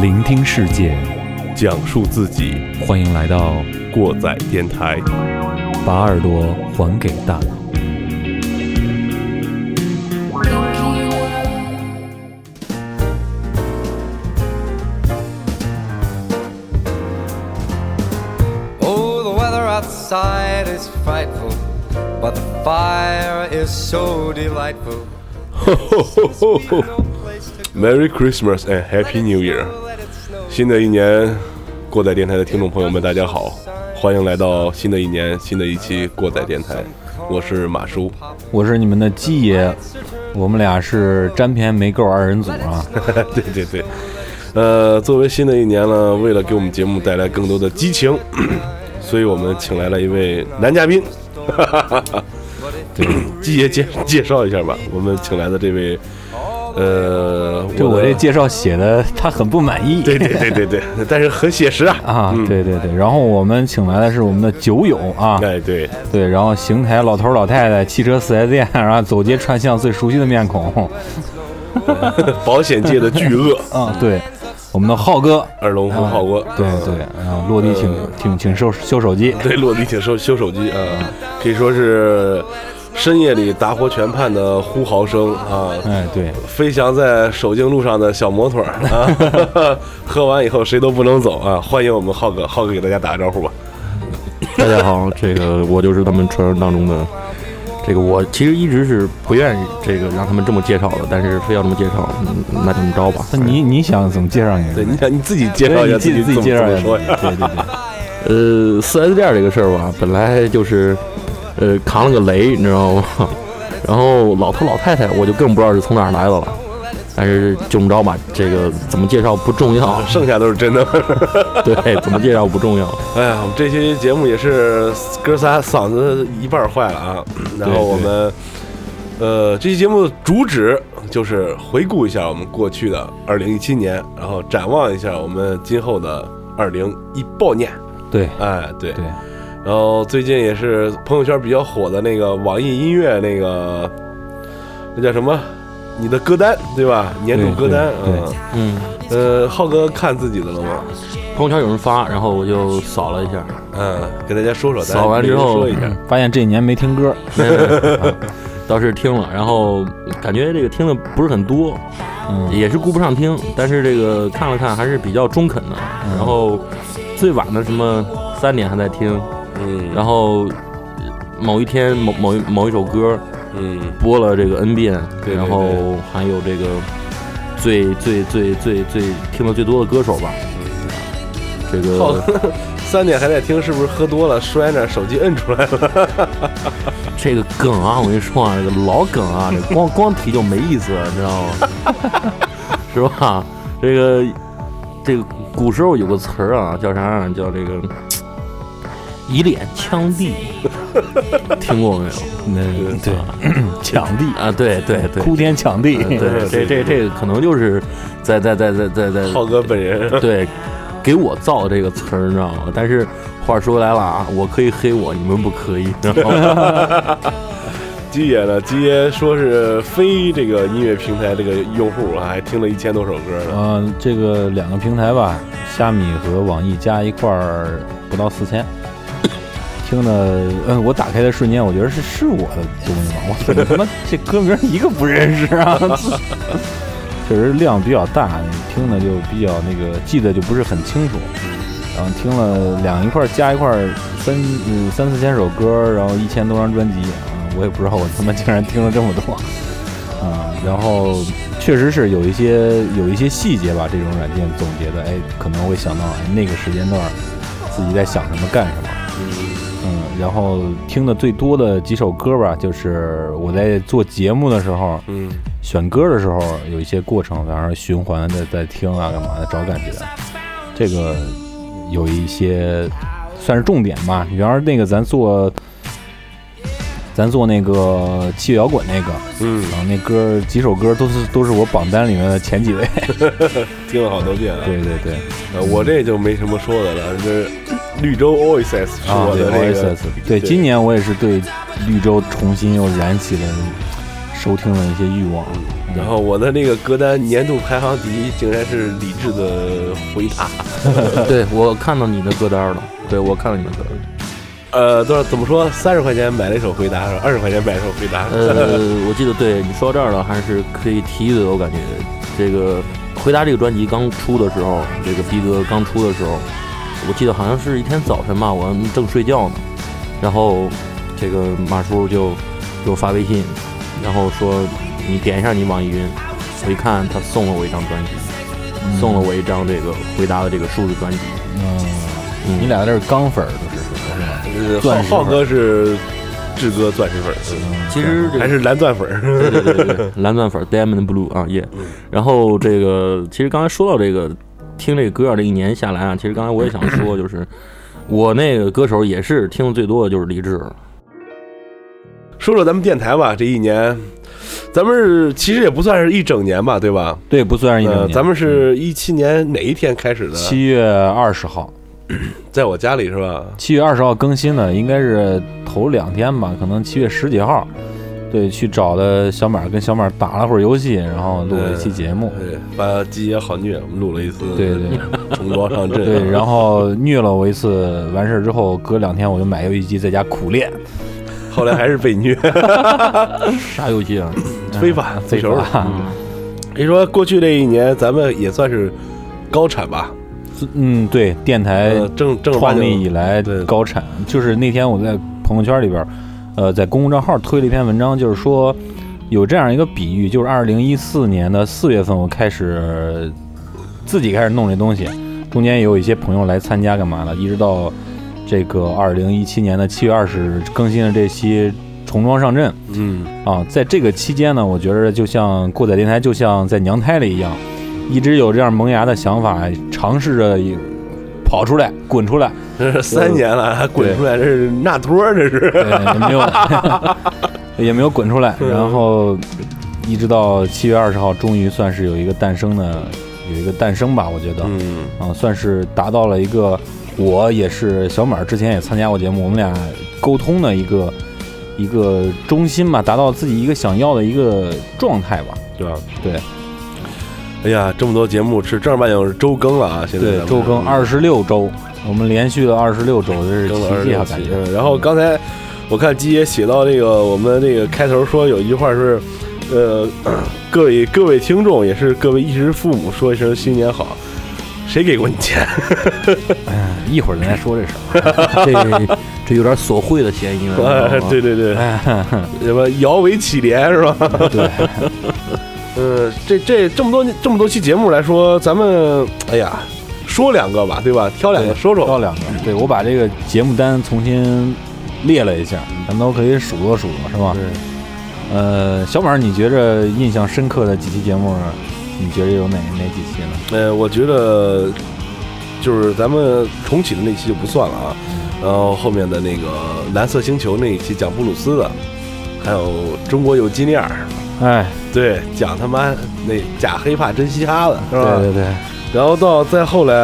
聆听世界，讲述自己，欢迎来到过载电台。把耳朵还给大脑。So delightful. Merry Christmas and Happy New Year！新的一年，过载电台的听众朋友们，大家好，欢迎来到新的一年新的一期过载电台，我是马叔。我是你们的鸡爷，我们俩是沾边没够二人组啊。对对对，呃，作为新的一年呢，为了给我们节目带来更多的激情，所以我们请来了一位男嘉宾。对，季爷介介绍一下吧，我们请来的这位，呃，就我这介绍写的，他很不满意。对对对对对，但是很写实啊。啊，嗯对对对。然后我们请来的是我们的酒友啊，哎，对，对，然后邢台老头老太太汽车四 S 店，然后走街串巷最熟悉的面孔，保险界的巨鳄，啊，对，我们的浩哥，二龙湖浩哥，对对，然后落地请请请收修手机，对，落地请修修手机啊，可以说是深夜里打火全盼的呼号声啊，哎，对，飞翔在守静路上的小摩托啊，喝完以后谁都不能走啊！欢迎我们浩哥，浩哥给大家打个招呼吧。大家好，这个我就是他们传说当中的这个，我其实一直是不愿意这个让他们这么介绍的，但是非要这么介绍，嗯那这么着吧。那你你想怎么介绍你？对，你想你自己介绍一下你自己自己介绍一下？对对对。呃，四 S 店这个事儿吧，本来就是呃扛了个雷，你知道吗？然后老头老太太，我就更不知道是从哪儿来的了。但是就这么着吧，这个怎么介绍不重要，剩下都是真的。对，怎么介绍不重要。哎呀，我们这期节目也是哥仨嗓子一半坏了啊。然后我们，呃，这期节目的主旨就是回顾一下我们过去的二零一七年，然后展望一下我们今后的二零一八年。对哎，对对，然后最近也是朋友圈比较火的那个网易音乐那个，那叫什么？你的歌单对吧？年度歌单，对对。嗯，嗯，呃，浩哥看自己的了吗？朋友圈有人发，然后我就扫了一下，嗯，给大家说说，扫完之后说一下，发现这一年没听歌，倒是听了，然后感觉这个听的不是很多，嗯，也是顾不上听，但是这个看了看还是比较中肯的。然后最晚的什么三点还在听，嗯，然后呃某一天某某一某一首歌嗯，播了这个 N 遍，对对然后还有这个最最最最最听的最多的歌手吧，这个 三点还在听，是不是喝多了摔那手机摁出来了？这个梗啊，我跟你说啊，这个老梗啊，这光 光提就没意思，你知道吗？是吧？这个这个古时候有个词儿啊，叫啥啊？叫这个以脸枪地，听过没有？那对 抢地，啊，对对对。哭天抢地，对，这这这个可能就是在在在在在在浩哥本人，对给我造这个词儿，你知道吗？但是话说来了啊，我可以黑我，你们不可以，知道吗？基爷呢？基爷说是非这个音乐平台这个用户啊，还听了一千多首歌呢。呃，这个两个平台吧，虾米和网易加一块儿不到四千。听的，嗯，我打开的瞬间，我觉得是是我的东西吗？我怎么他妈这歌名一个不认识啊？确实量比较大，你听的就比较那个记得就不是很清楚。然后听了两一块儿加一块儿三嗯三四千首歌，然后一千多张专辑啊，我也不知道我他妈竟然听了这么多啊。然后确实是有一些有一些细节吧，这种软件总结的，哎，可能会想到哎那个时间段自己在想什么干什么。嗯，然后听的最多的几首歌吧，就是我在做节目的时候，嗯，选歌的时候有一些过程，然后循环的在听啊，干嘛的找感觉，这个有一些算是重点吧。原来那个咱做咱做那个器乐摇滚那个，嗯，然后那歌几首歌都是都是我榜单里面的前几位。听了好多遍了。对对对，呃，我这就没什么说的了，这绿洲 Oasis 是啊，对我的这个 Oasis，对，今年我也是对绿洲重新又燃起了收听的一些欲望。然后我的那个歌单年度排行第一竟然是理智的回答。对我看到你的歌单了，对我看到你的歌单。呃，多少怎么说？三十块钱买了一首回答，二十块钱买了一首回答。呃，我记得对你说到这儿了，还是可以提的。我感觉这个回答这个专辑刚出的时候，这个逼哥刚出的时候，我记得好像是一天早晨吧，我正睡觉呢，然后这个马叔就给我发微信，然后说你点一下你网易云，我一看他送了我一张专辑，送了我一张这个回答的这个数字专辑。嗯，你俩这是钢粉儿都是是吧？呃钻石浩浩哥是志哥钻石粉其实这个还是蓝钻粉儿。对对对蓝钻粉 Diamond Blue 啊耶。然后这个其实刚才说到这个听这个歌啊，这一年下来啊，其实刚才我也想说，就是我那个歌手也是听的最多的就是李志。说说咱们电台吧，这一年，咱们是其实也不算是一整年吧，对吧？对，不算是一整呃，年。咱们是一七年哪一天开始的？七月二十号，在我家里是吧？七月二十号更新的，应该是头两天吧，可能七月十几号。对，去找的小马，跟小马打了会儿游戏，然后录了一期节目。对，把鸡爷好虐，我们录了一次，对对重装上阵。对，然后虐了我一次，完事儿之后，隔两天我就买游戏机在家苦练。后来还是被虐，啥游戏啊？非法非球法。你说过去这一年，咱们也算是高产吧？嗯，对，电台呃，正正创立以来对高产，就是那天我在朋友圈里边儿，呃，在公共账号推了一篇文章，就是说有这样一个比喻，就是二零一四年的四月份，我开始自己开始弄这东西，中间也有一些朋友来参加干嘛的，一直到这个二零一七年的七月二十日更新的这期重装上阵嗯，啊，在这个期间呢，我觉得就像过载电台，就像在娘胎里一样，一直有这样萌芽的想法，尝试着也跑出来、滚出来。这是三年了，还滚出来，这是纳托，这是。对，也没有 也没有滚出来，然后一直到七月二十号，终于算是有一个诞生的，有一个诞生吧，我觉得，嗯，啊，算是达到了一个，我也是小马之前也参加过节目，我们俩沟通的一个一个中心吧，达到自己一个想要的一个状态吧，对吧？对哎呀，这么多节目是正儿八经是周更了啊！现在周更二十六周，我们连续了二十六周，这是更了二十六奇迹啊，感觉。嗯然后刚才我看鸡爷写到这个，我们这个开头说有一句话是，呃，各位各位听众也是各位衣食父母，说一声新年好。谁给过你钱？哎，一会儿咱再说这事儿。这 这有点索贿的嫌疑了。哎 对对对，什么摇尾乞怜是吧？对，呃，这这这么多这么多期节目来说，咱们哎呀，说两个吧，对吧？挑两个说说。挑两个。对我把这个节目单重新列了一下，咱都可以数落数落，是吧？对，呃，小马，你觉着印象深刻的几期节目，你觉着有哪哪几期呢？呃，我觉得就是咱们重启的那期就不算了啊，然后后面的那个蓝色星球那一期讲布鲁斯的，还有中国有金链儿，哎，对，讲他妈那假黑怕真嘻哈的，是吧？对对对然后到再后来，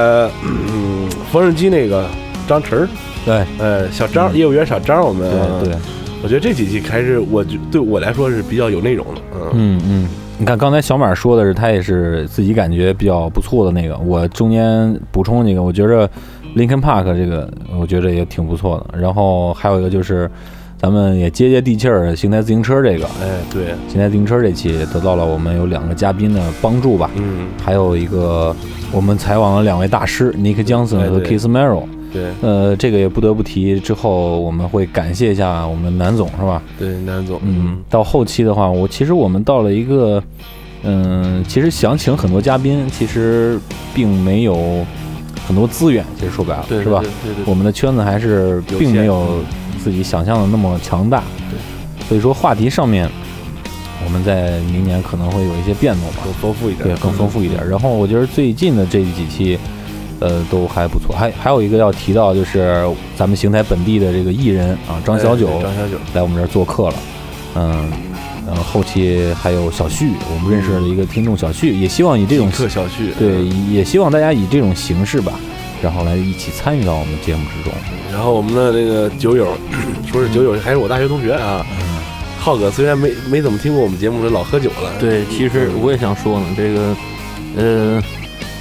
嗯，缝纫机那个张晨儿，对呃，小张、嗯业务员小张，我们对对，我觉得这几期还是我觉对我来说是比较有内容的，嗯嗯嗯。你看，刚才小马说的是他也是自己感觉比较不错的那个，我中间补充几个，我觉着 Linkin Park 这个，我觉着也挺不错的。然后还有一个就是，咱们也接接地气儿，邢台自行车这个，哎，对，邢台自行车这期得到了我们有两个嘉宾的帮助吧，嗯，还有一个我们采访了两位大师，Nick Johnson 和哎对。Keith Merrill。对。呃，这个也不得不提，之后我们会感谢一下我们南总，是吧？对，南总，嗯，到后期的话，我其实我们到了一个，嗯，其实想请很多嘉宾，其实并没有很多资源，其实说白了，对是吧？对对对。我们的圈子还是并没有自己想象的那么强大，对，所以说话题上面，我们在明年可能会有一些变动吧。更丰富一点，对，更丰富一点。然后我觉得最近的这几期，呃，都还不错。还还有一个要提到，就是咱们邢台本地的这个艺人啊，张小九张小九，来我们这儿做客了。嗯，然后后期还有小旭，我们认识了一个听众小旭，也希望以这种特小旭，对，也希望大家以这种形式吧，然后来一起参与到我们节目之中。然后我们的这个酒友，说是酒友，还是我大学同学啊。浩哥虽然没没怎么听过我们节目，是老喝酒了。对，其实我也想说呢，这个，呃，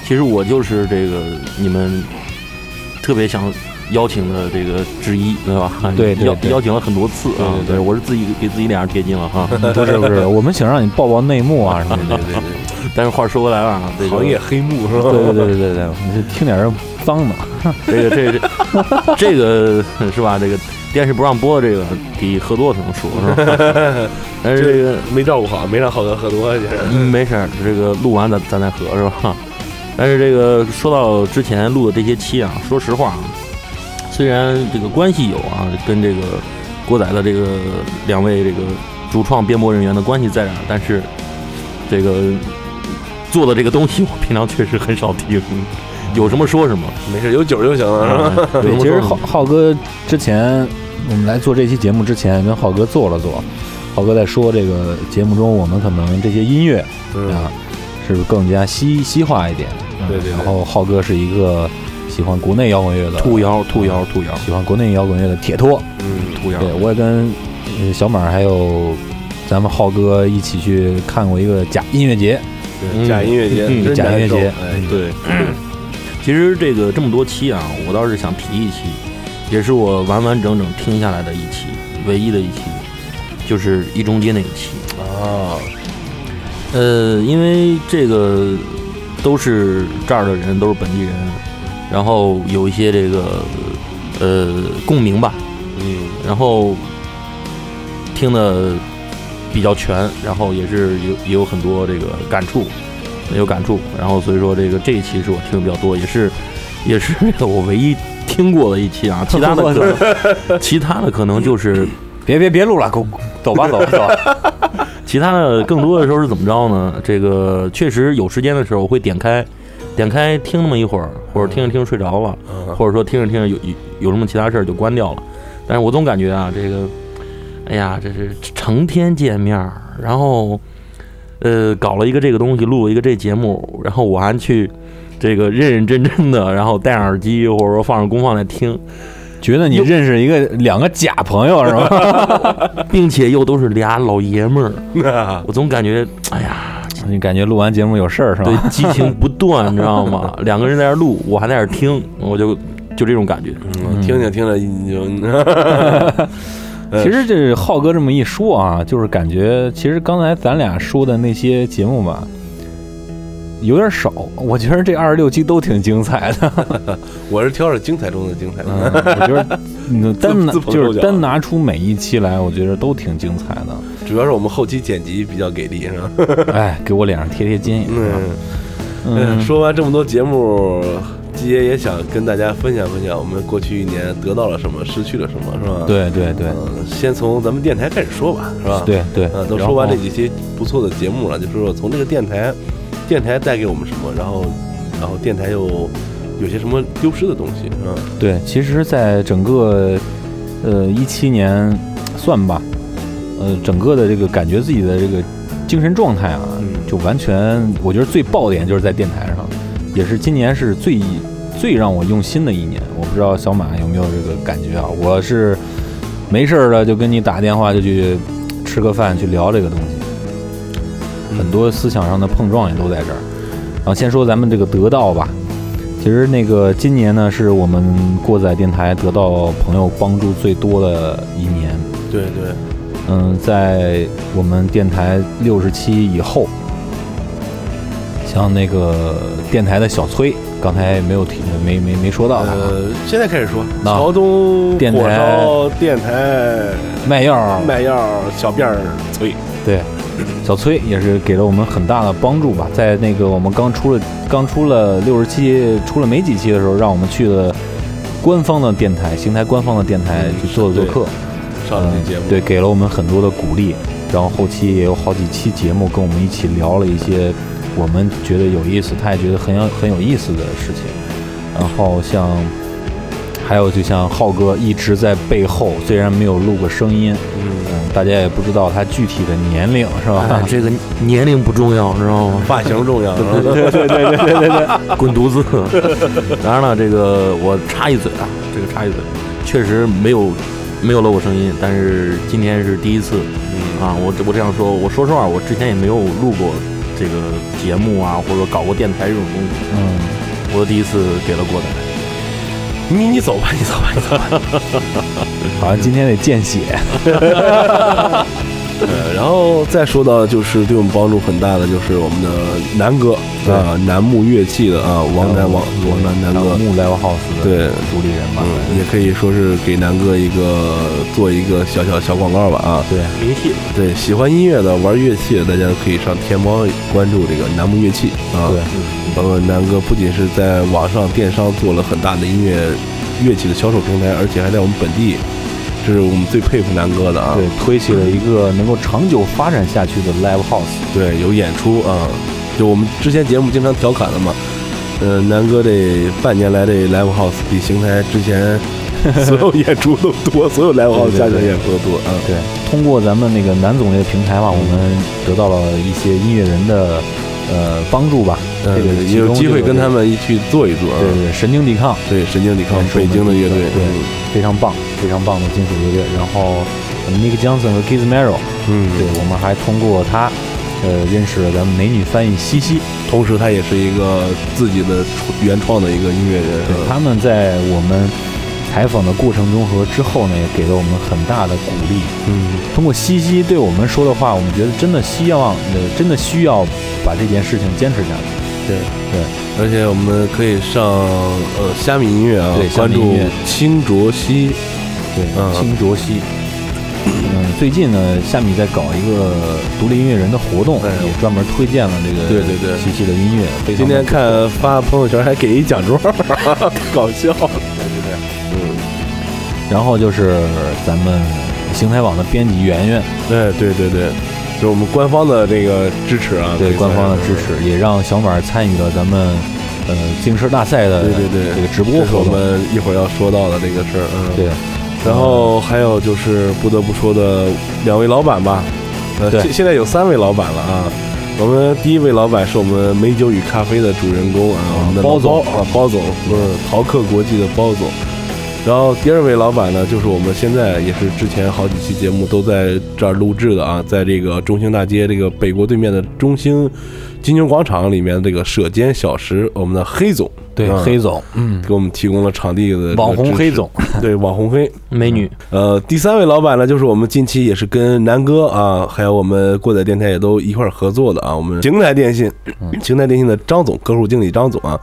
其实我就是这个你们特别想邀请的这个之一，对吧？邀对对对邀请了很多次啊，对对对我是自己给自己脸上贴金了哈。不是不是，我们想让你报报内幕啊什么的。对对对 但是话说回来了啊，这个行业黑幕是吧？对对对对对对，你就听点儿脏的。这个这个这个是吧？这个电视不让播，这个得喝多才能说，是吧？但是这个没照顾好，没让浩哥喝多，就是嗯没事儿，这个录完咱咱再喝是吧？但是这个说到之前录的这些期啊，说实话啊，虽然这个关系有啊，跟这个郭仔的这个两位这个主创编播人员的关系在这儿，但是这个做的这个东西，我平常确实很少听，有什么说什么。没事，有酒就行了，是吧？对，其实浩浩哥之前我们来做这期节目之前，跟浩哥做了做，浩哥在说这个节目中我们可能这些音乐嗯，啊，是不是更加西西化一点？嗯对对对然后浩哥是一个喜欢国内摇滚乐的兔摇兔摇兔摇喜欢国内摇滚乐的铁托。嗯，兔谣，对，我也跟呃小马还有咱们浩哥一起去看过一个假音乐节。对假音乐节，假音乐节哎，对，其实这个这么多期啊，我倒是想提一期，也是我完完整整听下来的一期，唯一的一期，就是一中街那一期。啊，呃，因为这个都是这儿的人，都是本地人，然后有一些这个呃共鸣吧，嗯，然后听的比较全，然后也是有也有很多这个感触，有感触，然后所以说这个这一期是我听的比较多，也是 也是我唯一听过的一期啊，其他的可能其他的可能就是 别别别录了，走走吧走吧走吧。其他的更多的时候是怎么着呢？这个确实有时间的时候我会点开点开听那么一会儿，或者听着听着睡着了，嗯或者说听着听着有有有什么其他事儿就关掉了。但是我总感觉啊，这个，哎呀，这是成天见面儿，然后，呃，搞了一个这个东西，录了一个这节目，然后我还去这个认认真真的，然后戴上耳机或者说放上功放来听，觉得你认识一个两个假朋友是吧？并且又都是俩老爷们儿，我总感觉，哎呀，你感觉录完节目有事儿是对吧？，激情不断，你知道吗？两个人在那儿录，我还在那儿听，我就就这种感觉。嗯，听着听着你就，其实这浩哥这么一说啊，就是感觉其实刚才咱俩说的那些节目吧，有点少。我觉得这二十六期都挺精彩的。我是挑着精彩中的精彩我觉得你 单拿就是单拿出每一期来，我觉得都挺精彩的。主要是我们后期剪辑比较给力，是吧？哎，给我脸上贴贴金也是吧。嗯，嗯，说完这么多节目，季爷也想跟大家分享分享我们过去一年得到了什么，失去了什么，是吧？，对对对嗯，先从咱们电台开始说吧，是吧？，对对嗯，，都说完后这几期不错的节目了，就说说从这个电台，电台带给我们什么，然后，然后电台又有些什么丢失的东西，是吧？对，其实，在整个呃一七年算吧，呃，整个的这个感觉自己的这个精神状态啊，嗯就完全，我觉得最爆点就是在电台上，也是今年是最最让我用心的一年。我不知道小马有没有这个感觉啊？我是没事儿了就跟你打电话就去吃个饭去聊这个东西，很多思想上的碰撞也都在这儿。然后先说咱们这个得到吧，其实那个今年呢，是我们过载电台得到朋友帮助最多的一年。对对，嗯，在我们电台六十期以后，像那个电台的小崔，刚才没有提，没没没说到他。啊，呃，现在开始说，那桥东电台烧电台卖药。卖药小辫儿崔，对，小崔也是给了我们很大的帮助吧。在那个我们刚出了刚出了六十期，出了没几期的时候，让我们去了官方的电台，邢台官方的电台嗯去做了做客。上了那节目，对，给了我们很多的鼓励，然后后期也有好几期节目跟我们一起聊了一些我们觉得有意思，他也觉得很有很有意思的事情。然后像还有就像浩哥一直在背后，虽然没有录过声音，嗯，大家也不知道他具体的年龄是吧？哎，这个年龄不重要，知道吗？发型重要。对对对对对对对，滚犊子！当然了，这个我插一嘴啊，这个插一嘴，确实没有没有露过声音，但是今天是第一次嗯啊。我我这样说，我说实话，我之前也没有录过这个节目啊，或者说搞过电台这种东西。嗯，我第一次给了郭台。你你走吧，你走吧，你走吧。好像今天得见血。呃，然后再说到就是对我们帮助很大的，就是我们的南哥啊，楠木乐器的啊，王楠王王楠南哥，木 Live House 的对主理人吧，嗯，也可以说是给南哥一个做一个小小小广告吧啊。对，名气对，喜欢音乐的玩乐器的，大家可以上天猫关注这个楠木乐器啊。对，包括南哥不仅是在网上电商做了很大的音乐乐器的销售平台，而且还在我们本地。这是我们最佩服南哥的啊！对，推起了一个能够长久发展下去的 live house。对，有演出啊，就我们之前节目经常调侃的嘛。呃，南哥这半年来这 live house 比邢台之前 所有演出都多，所有 live house 加起来演出都多啊。对，通过咱们那个南总这个平台嘛，我们得到了一些音乐人的呃帮助吧。这个也有机会跟他们一起做一做啊。对对，神经抵抗，对神经抵抗，北京的乐队，对，非常棒，非常棒的金属乐队。然后 Nick Johnson 和 Keith Merrow，嗯，对我们还通过他，呃，认识了咱们美女翻译西西，同时他也是一个自己的原创的一个音乐人。对，他们在我们采访的过程中和之后呢，也给了我们很大的鼓励。嗯，通过西西对我们说的话，我们觉得真的希望，呃，真的需要把这件事情坚持下去。对对，而且我们可以上呃虾米音乐啊，对，关注清浊溪，对，清浊溪。嗯，最近呢，虾米在搞一个独立音乐人的活动，也专门推荐了这个对对对西西的音乐。今天看发朋友圈还给一奖状，搞笑。对对对，嗯。然后就是咱们邢台网的编辑圆圆，对对对对。就是我们官方的这个支持啊，对官方的支持，也让小马参与了咱们呃自行车大赛的对对对这个直播活动。我们一会儿要说到的这个事儿，嗯，对。然后还有就是不得不说的两位老板吧，呃，现现在有三位老板了啊。我们第一位老板是我们美酒与咖啡的主人公啊，我们的包总啊，包总，不是淘客国际的包总。然后第二位老板呢，就是我们现在也是之前好几期节目都在这儿录制的啊，在这个中兴大街这个北国对面的中兴金牛广场里面这个舍间小食，我们的黑总，对黑总，嗯，给我们提供了场地的 网红黑总，对网红黑美女。呃，第三位老板呢，就是我们近期也是跟南哥啊，还有我们过载电台也都一块儿合作的啊，我们邢台电信，邢台电信的张总，客户经理张总啊。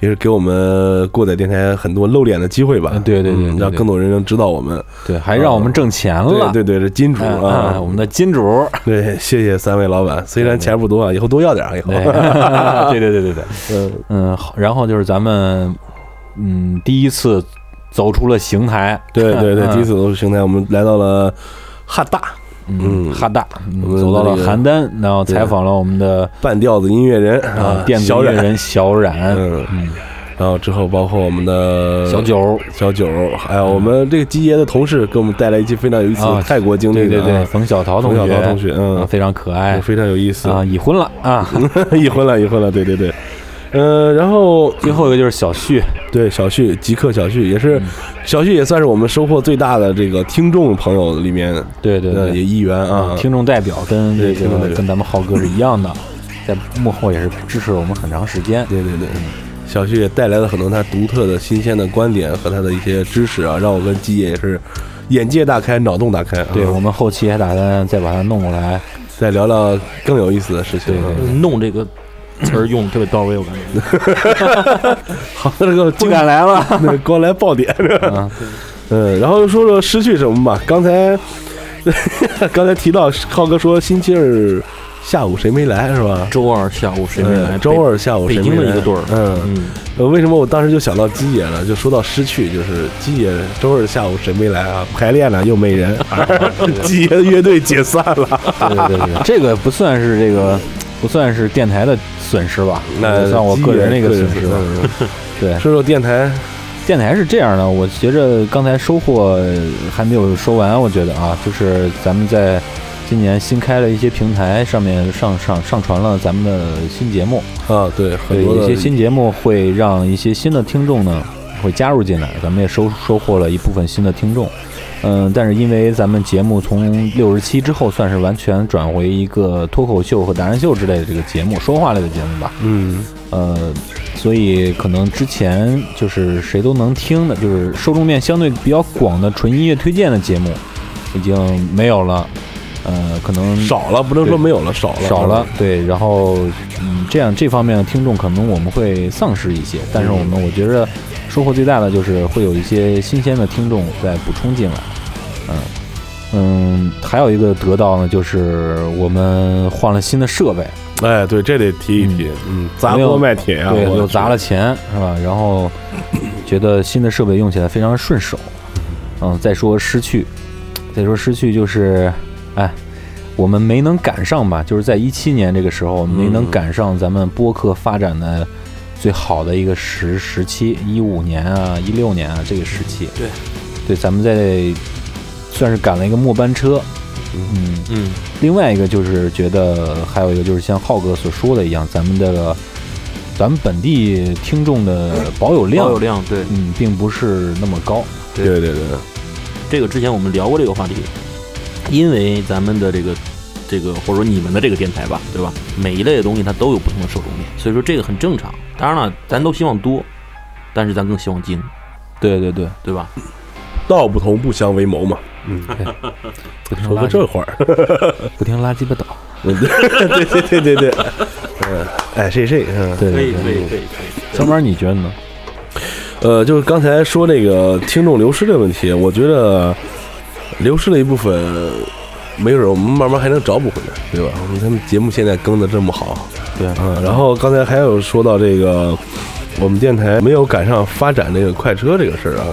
也是给我们过载电台很多露脸的机会吧？对对对，让更多人能知道我们。对，还让我们挣钱了。对对，这金主啊，我们的金主。对，谢谢三位老板，虽然钱不多啊，以后多要点啊，以后。对 对对对对，嗯嗯，好，然后就是咱们嗯第一次走出了邢台。对对对，第一次走出邢台，我们来到了汉大。嗯，哈大，走到了邯郸，然后采访了我们的半吊子音乐人啊，电子音乐人小冉，嗯，然后之后包括我们的小九，小九，还有我们这个基爷的同事给我们带来一期非常有意思的泰国经历，对对对，冯小桃同学，冯小桃同学，嗯，非常可爱，非常有意思。啊，已婚了啊，已婚了，已婚了，对对对。呃，然后最后一个就是小旭，对小旭，极客小旭也是，小旭也算是我们收获最大的这个听众朋友里面，对对对，也一员啊，听众代表跟这个跟咱们浩哥是一样的，在幕后也是支持了我们很长时间，对对对，小旭也带来了很多他独特的新鲜的观点和他的一些知识啊，让我跟基野也是眼界大开，脑洞大开，对我们后期还打算再把他弄过来，再聊聊更有意思的事情，弄这个。词儿用的特别到位，我感觉。好，那个不敢来了，光来爆点是吧？嗯，然后说说失去什么吧。刚才刚才提到浩哥说星期二下午谁没来是吧？周二下午谁没来？周二下午谁没来？一个队儿。嗯嗯。呃，为什么我当时就想到基野了？就说到失去，就是基野周二下午谁没来啊？排练了又没人，基野乐队解散了。对对对，这个不算是这个。不算是电台的损失吧，那算我个人的一个损失。对，说说电台电台是这样的，我觉着刚才收获还没有说完，我觉得啊，就是咱们在今年新开了一些平台上面上上上传了咱们的新节目，啊，对，有些新节目会让一些新的听众呢会加入进来，咱们也收收获了一部分新的听众。嗯，但是因为咱们节目从六十七之后，算是完全转回一个脱口秀和达人秀之类的这个节目，说话类的节目吧。嗯，呃，所以可能之前就是谁都能听的，就是受众面相对比较广的纯音乐推荐的节目，已经没有了。呃，可能少了，不能说没有了，少了，少了，对，然后嗯，这样这方面的听众可能我们会丧失一些，但是我们我觉得收获最大的就是会有一些新鲜的听众在补充进来，嗯嗯，还有一个得到呢，就是我们换了新的设备，哎，对，这得提一提，嗯，砸锅卖铁啊，对，又砸了钱是吧？然后觉得新的设备用起来非常顺手，嗯，再说失去，再说失去就是，哎，我们没能赶上吧？就是在一七年这个时候，没能赶上咱们播客发展的最好的一个时时期，一五年啊，一六年啊这个时期。对，对，咱们在算是赶了一个末班车。嗯，嗯，另外一个就是觉得还有一个就是像浩哥所说的一样，咱们这个咱们本地听众的保有量，保有量，对，嗯，并不是那么高。对对对，这个之前我们聊过这个话题，因为咱们的这个这个或者说你们的这个电台吧，对吧？每一类的东西它都有不同的受众面，所以说这个很正常。当然了，咱都希望多，但是咱更希望精，对对对，对吧？道不同不相为谋嘛，嗯，说个不听垃圾这话儿，不听垃圾不倒。对对对对对，嗯，哎，谁谁，嗯，对对对。可以可以可以可以。小马，你觉得呢？呃，就是刚才说那个听众流失的问题，我觉得流失了一部分，没准我们慢慢还能找补回来，对吧？你看节目现在更的这么好，对，嗯，然后刚才还有说到这个，我们电台没有赶上发展这个快车这个事儿啊，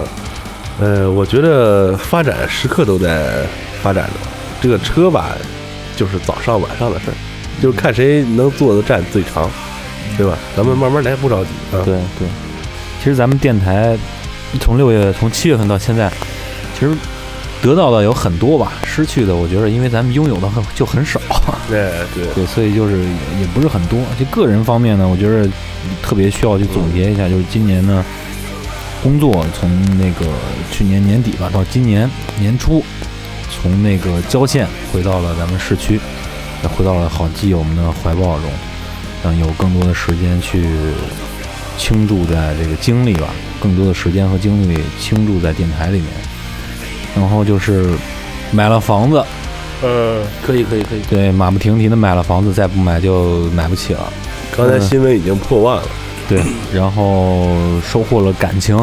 呃，我觉得发展时刻都在发展着，这个车吧，就是早上晚上的事儿，就是看谁能坐的站最长，对吧？咱们慢慢来，不着急啊。对对。其实咱们电台从六月从七月份到现在，其实得到的有很多吧，失去的我觉得因为咱们拥有的很就很少。对对，对，所以就是也也不是很多。就个人方面呢，我觉得特别需要去总结一下，就是今年呢，工作从那个去年年底吧，到今年年初，从那个郊县回到了咱们市区，也回到了好基友们的怀抱中，让有更多的时间去倾注在这个精力吧，更多的时间和精力倾注在电台里面。然后就是买了房子，呃，可以可以可以，对，马不停蹄的买了房子，再不买就买不起了。刚才新闻已经破万了，对，然后收获了感情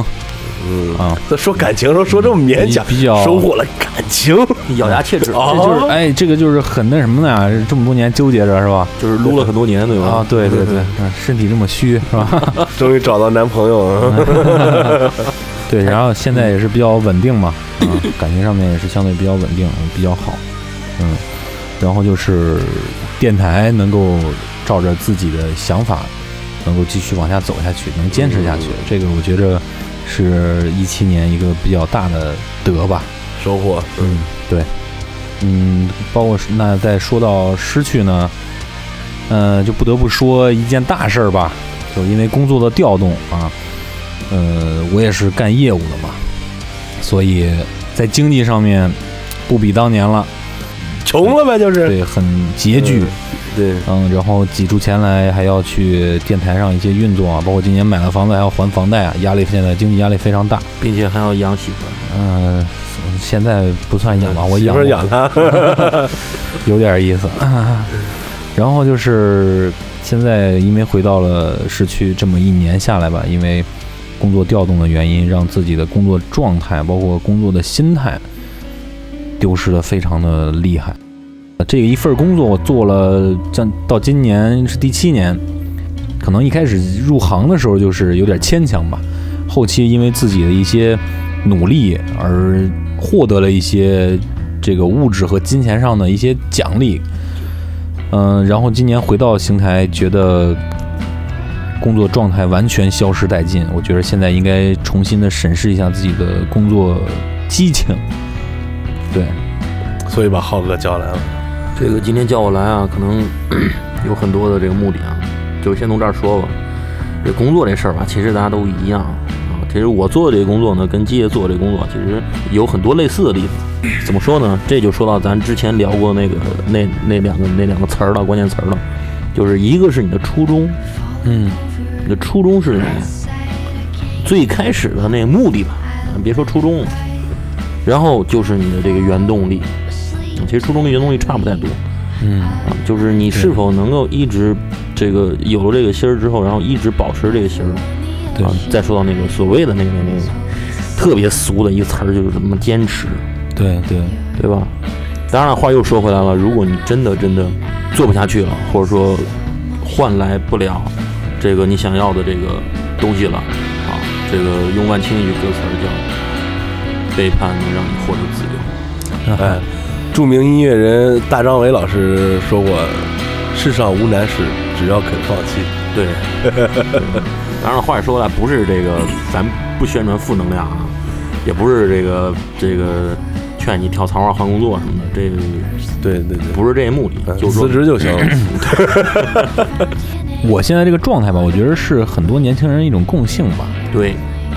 嗯啊，这说感情说说这么勉强，比较收获了感情，咬牙切齿，哦这就是哎，这个就是很那什么呢？这么多年纠结着是吧？就是撸了很多年，对吧？啊，对对对，嗯 身体这么虚是吧？终于找到男朋友了。对，然后现在也是比较稳定嘛，啊，感情上面也是相对比较稳定，比较好，嗯，然后就是电台能够照着自己的想法，能够继续往下走下去，能坚持下去，这个我觉着是一七年一个比较大的得吧。收获，嗯，对，嗯，包括那再说到失去呢，呃，就不得不说一件大事儿吧，就是因为工作的调动啊，呃，我也是干业务的嘛，所以在经济上面不比当年了，穷了呗，就是。对，很拮据，对，嗯，然后挤出钱来还要去电台上一些运作啊，包括今年买了房子还要还房贷啊，压力现在经济压力非常大，并且还要养媳妇儿，嗯、现在不算养吧，我养过妇养他，有点意思。然后就是现在，因为回到了市区，这么一年下来吧，因为工作调动的原因，让自己的工作状态，包括工作的心态，丢失的非常的厉害。这个一份工作我做了，将到今年是第七年，可能一开始入行的时候就是有点牵强吧，后期因为自己的一些努力而获得了一些这个物质和金钱上的一些奖励，嗯、然后今年回到邢台，觉得工作状态完全消失殆尽。我觉得现在应该重新的审视一下自己的工作激情。对，所以把浩哥叫来了。这个今天叫我来啊，可能有很多的这个目的啊，就先从这儿说吧。这工作这事儿吧，其实大家都一样啊。其实我做的这个工作呢，跟基业做的这个工作其实有很多类似的地方。怎么说呢？这就说到咱之前聊过那个那那两个那两个词儿了，关键词儿了，就是一个是你的初衷，嗯，你的初衷是什么？最开始的那个目的吧，啊别说初衷了，然后就是你的这个原动力。其实初衷跟原动力差不太多，嗯啊，就是你是否能够一直这个有了这个心儿之后，然后一直保持这个心儿。对啊，再说到那个所谓的那个那个特别俗的一个词儿，就是什么坚持，对对，对吧？当然了，话又说回来了，如果你真的真的做不下去了，或者说换来不了这个你想要的这个东西了，啊，这个用万青一句歌词叫“背叛能让你获得自由哎，著名音乐人大张伟老师说过：“世上无难事，只要肯放弃。”对，当然了，话也说回来，不是这个，咱不宣传负能量啊，也不是这个这个劝你跳槽啊、换工作什么的，这个对对对，不是这个目的，就说辞职就行。我现在这个状态吧，我觉得是很多年轻人一种共性吧，对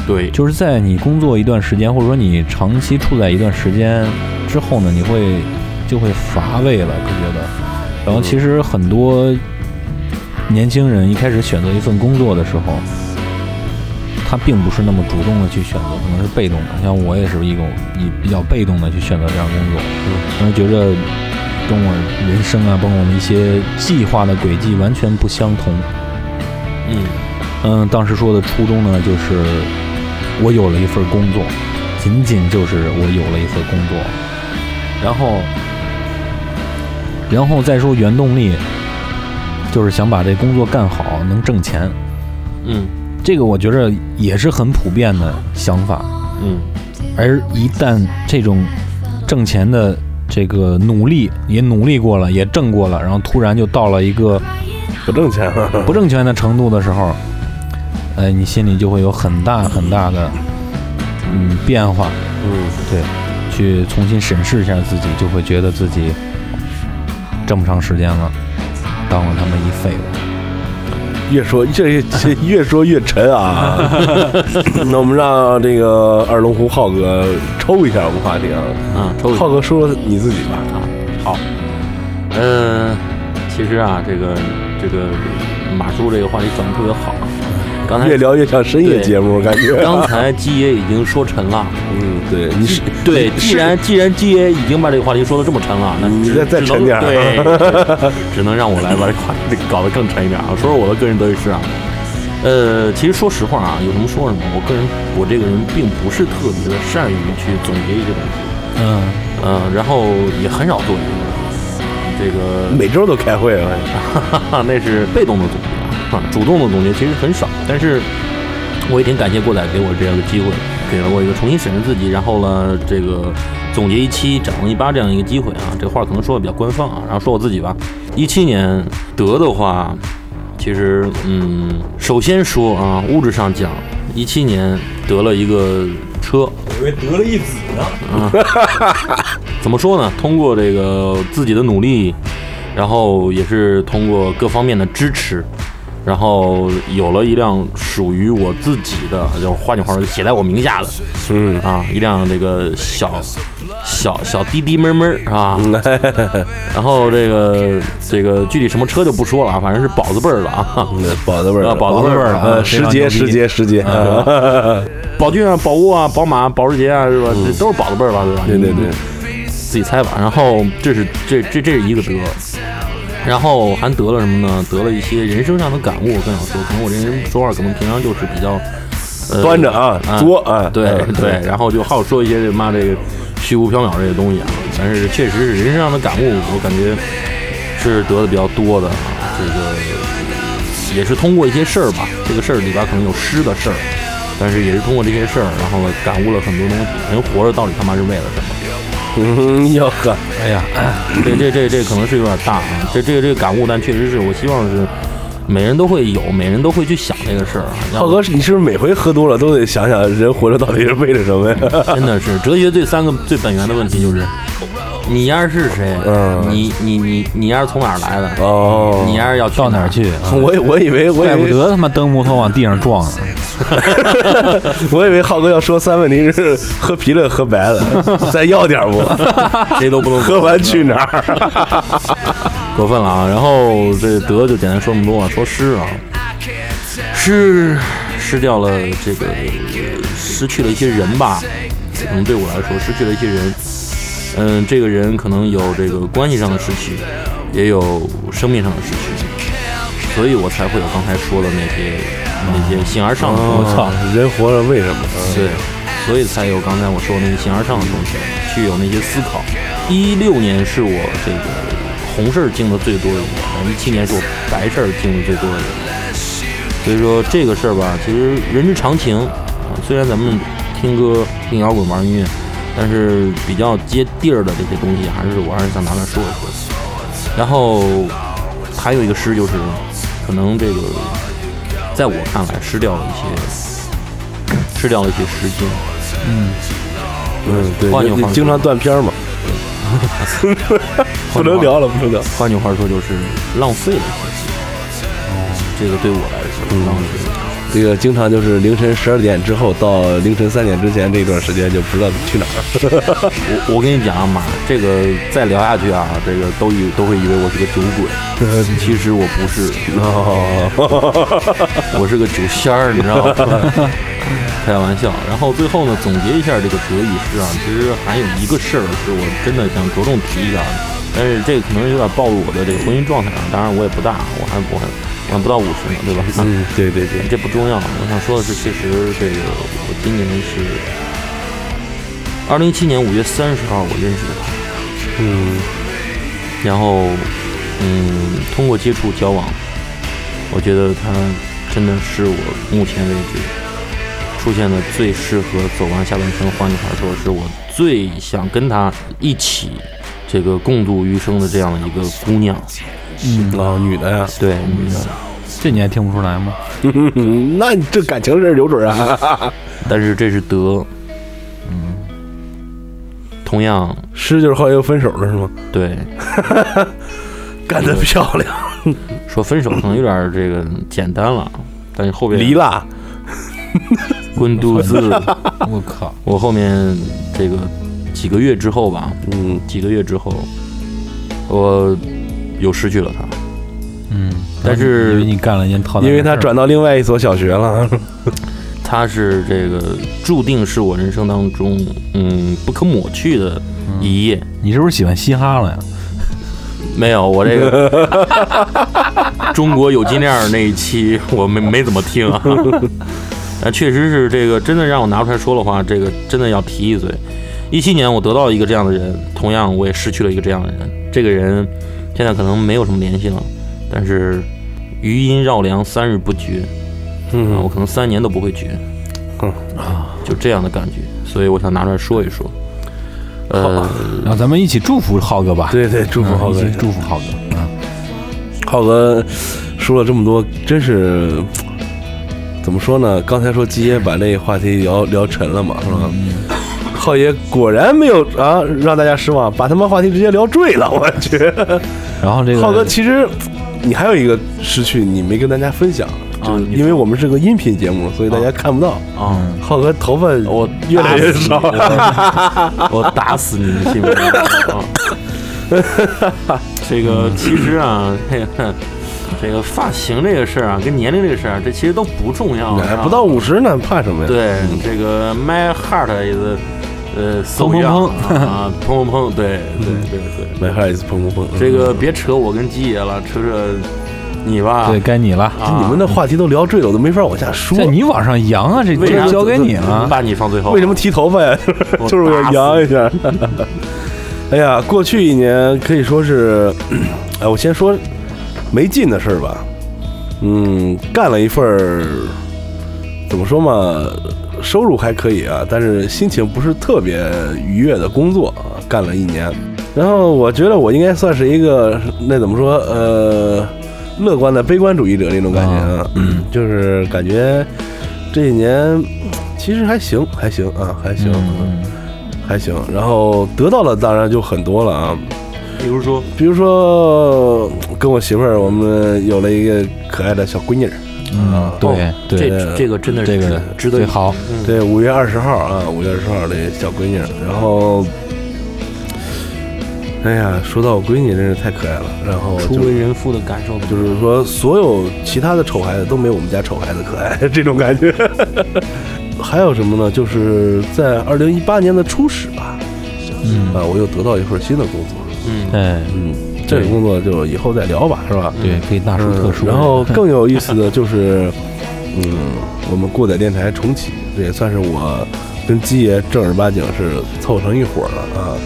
对，就是在你工作一段时间，或者说你长期处在一段时间之后呢，你会就会乏味了，就觉得。然后其实很多年轻人一开始选择一份工作的时候，他并不是那么主动的去选择，可能是被动的。像我也是一个以比较被动的去选择这样工作，因为觉着跟我人生啊，包括我们一些计划的轨迹完全不相同。嗯。嗯，当时说的初衷呢，就是我有了一份工作，仅仅就是我有了一份工作，然后，然后再说原动力，就是想把这工作干好，能挣钱。嗯。这个我觉着也是很普遍的想法，嗯。而一旦这种挣钱的这个努力也努力过了，也挣过了，然后突然就到了一个不挣钱了。不挣钱的程度的时候，呃，你心里就会有很大很大的嗯变化，嗯，对，去重新审视一下自己，就会觉得自己这么长时间了，当了他们一废物。越说这这越说越沉啊。那我们让这个二龙湖浩哥抽一下我们话题啊。啊，抽一浩哥说说你自己吧啊。好，嗯，其实啊，这个这个马叔这个话题转的特别好啊，刚才越聊越像深夜节目，感觉。刚才基爷已经说沉了。嗯，对，你是对，既然既然基爷已经把这个话题说的这么沉了，那你再再沉点儿对，只能让我来把这话题搞得更沉一点啊。说说我的个人得与失啊，呃，其实说实话啊，有什么说什么。我个人，我这个人并不是特别的善于去总结一些东西，嗯，嗯、然后也很少做这个。这个每周都开会啊。哈哈，那是被动的总结啊，主动的总结其实很少。但是我也挺感谢过载给我这样的机会，给了我一个重新审视自己，然后呢，这个总结一期长了一八这样一个机会啊。这话可能说的比较官方啊，然后说我自己吧。一七年得的话，其实嗯，首先说啊，物质上讲，一七年得了一个车，以为得了一子呢。啊怎么说呢？通过这个自己的努力，然后也是通过各方面的支持，然后有了一辆属于我自己的，就换句话说，写在我名下的嗯，啊，一辆这个小小小滴滴闷闷儿啊。然后这个这个具体什么车就不说了啊，反正是宝子辈儿的啊，宝子辈儿啊，宝子辈儿的时捷，时捷，时捷。宝骏啊、宝沃啊、宝马、保时捷啊，是吧？这都是宝子辈儿吧，对吧？对对对，自己猜吧。然后这是这这这是一个得，然后还得了什么呢？得了一些人生上的感悟。我更想说，可能我这人说话可能平常就是比较、呃、端着啊，作啊，对嗯对，然后就好说一些这妈这个虚无缥缈这些东西啊。但是确实是人生上的感悟，我感觉是得的比较多的啊。这个也是通过一些事儿吧，这个事儿里边可能有诗的事儿，但是也是通过这些事儿，然后感悟了很多东西。人活着到底他妈是为了什么？嗯，要呵，哎呀，这这这这可能是有点大啊，这这个这个感悟，但确实是我希望是，每人都会有，每人都会去想这个事儿啊。要浩哥，你是不是每回喝多了都得想想人活着到底是为了什么呀？真的是哲学最三个最本源的问题就是，你丫是谁？嗯你你你你丫是从哪儿来的？哦，你丫是要哪到哪儿？去？啊我以我以为我以怪不为得他妈蹬木头往地上撞呢。我以为浩哥要说三问题是喝啤了喝白了，再要点不？谁都不能喝完去哪儿？过分了啊！然后这德就简单说那么多啊，说诗啊，诗失掉了这个失去了一些人吧，可能对我来说失去了一些人。嗯，这个人可能有这个关系上的失去，也有生命上的失去，所以我才会有刚才说的那些那些形而上的东西。我操，人活着为什么？对，所以才有刚才我说的那些形而上的东西，去有那些思考。一六年是我这个红事儿经的最多的一年，一七年是我白事儿经的最多的一年。所以说这个事儿吧，其实人之常情啊。虽然咱们听歌、听摇滚、玩音乐，但是比较接地儿的这些东西，还是我还是想拿来说一说。然后还有一个诗，就是可能这个在我看来失掉了一些，失掉了一些时间。嗯，对，换句话说经常断片儿嘛，不能聊了，不能聊。换句话说，就是浪费了一些时间。哦这个对我来说，浪费了。这个经常就是凌晨十二点之后到凌晨三点之前这段时间就不知道去哪儿。我我跟你讲啊，妈，这个再聊下去啊，这个都以都会以为我是个酒鬼，其实我不是，哦，我是个酒仙儿，你知道吗？开玩笑。然后最后呢，总结一下这个德语诗啊，其实还有一个事儿是我真的想着重提一下的，但是这个可能有点暴露我的这个婚姻状态啊。当然我也不大，我还我还我还不到五十呢，对吧？嗯，对对对，这不重要，我想说的是，其实这个我今年是二零一七年五月三十号我认识的他，嗯然后嗯，通过接触交往，我觉得他真的是我目前为止出现的最适合走完下半生，换句话说，是我最想跟他一起这个共度余生的这样的一个姑娘，嗯，啊，女的呀，对，女的。这你还听不出来吗？那你这感情是有准啊，但是这是德，嗯，同样。诗就是后来又分手了是吗？对。干得漂亮，说分手可能有点这个简单了，但是后边离了，滚犊子，我靠，我后面这个几个月之后吧，嗯，几个月之后，我又失去了他。嗯，但是因为你干了一件套，因为他转到另外一所小学了，他是这个注定是我人生当中嗯不可抹去的一页。你是不是喜欢嘻哈了呀？没有，我这个 中国有金链儿那一期我没没怎么听啊。但确实是这个，真的让我拿出来说的话，这个真的要提一嘴。一七年我得到了一个这样的人，同样我也失去了一个这样的人。这个人现在可能没有什么联系了，但是余音绕梁三日不绝啊，我嗯，可能三年都不会绝嗯啊，就这样的感觉。所以我想拿出来说一说。呃，然后咱们一起祝福浩哥吧。对对，祝福浩哥祝福浩哥。嗯，浩哥说了这么多，真是怎么说呢？刚才说基爷把这话题聊聊沉了嘛，是吧？浩爷果然没有啊，让大家失望，把他们话题直接聊坠了，我去。然后这个浩哥，其实你还有一个失去，你没跟大家分享，就是因为我们是个音频节目，所以大家看不到。啊，浩哥头发我越来越少，我打死你，信不信？啊！这个其实啊，这 个这个发型这个事儿啊，跟年龄这个事儿啊，这其实都不重要，哎不到五十呢，怕什么呀？对，这个 my heart is 呃砰砰 young 啊，砰砰砰，对对对对，买哈一次砰砰砰。这个别扯我跟鸡爷了，扯扯你吧。对该你了，啊你们的话题都聊坠了，我都没法往下说。你往上扬啊，这为啥这交给你了。把你放最后？为什么剃头发呀？就是为了扬一下。哎呀，过去一年可以说是，哎，我先说没劲的事儿吧。嗯，干了一份儿，怎么说嘛，收入还可以啊，但是心情不是特别愉悦的工作啊，干了一年。然后我觉得我应该算是一个，那怎么说，呃，乐观的悲观主义者那种感觉啊，嗯，就是感觉这一年其实还行，还行啊，还行，嗯还行。然后得到的当然就很多了啊，比如说，比如说跟我媳妇儿，我们有了一个可爱的小闺女儿。嗯，对哦对，这这个真的是这个值得一好，嗯，对，五月二十号啊，五月二十号的小闺女，然后，哎呀，说到我闺女真是太可爱了，然后初为人父的感受就是说，所有其他的丑孩子都没有我们家丑孩子可爱，这种感觉。还有什么呢？就是在二零一八年的初始吧，嗯。啊，我又得到一份新的工作，嗯，哎，嗯，这个工作就以后再聊吧，是吧？对，可以大书特书。嗯然后更有意思的就是，嗯，我们过载电台重启，这也算是我跟基爷正儿八经是凑成一伙儿了啊。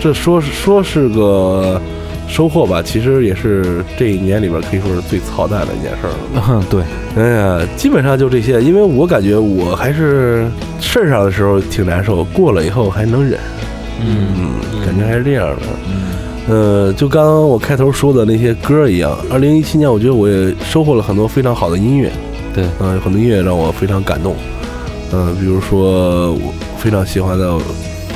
这说是说是个收获吧，其实也是这一年里边可以说是最操蛋的一件事了。嗯，对，哎呀，基本上就这些，因为我感觉我还是事儿上的时候挺难受，过了以后还能忍，嗯嗯，感觉还是这样的。呃，就刚刚我开头说的那些歌一样，二零一七年我觉得我也收获了很多非常好的音乐，对，嗯、有很多音乐让我非常感动，嗯、比如说我非常喜欢的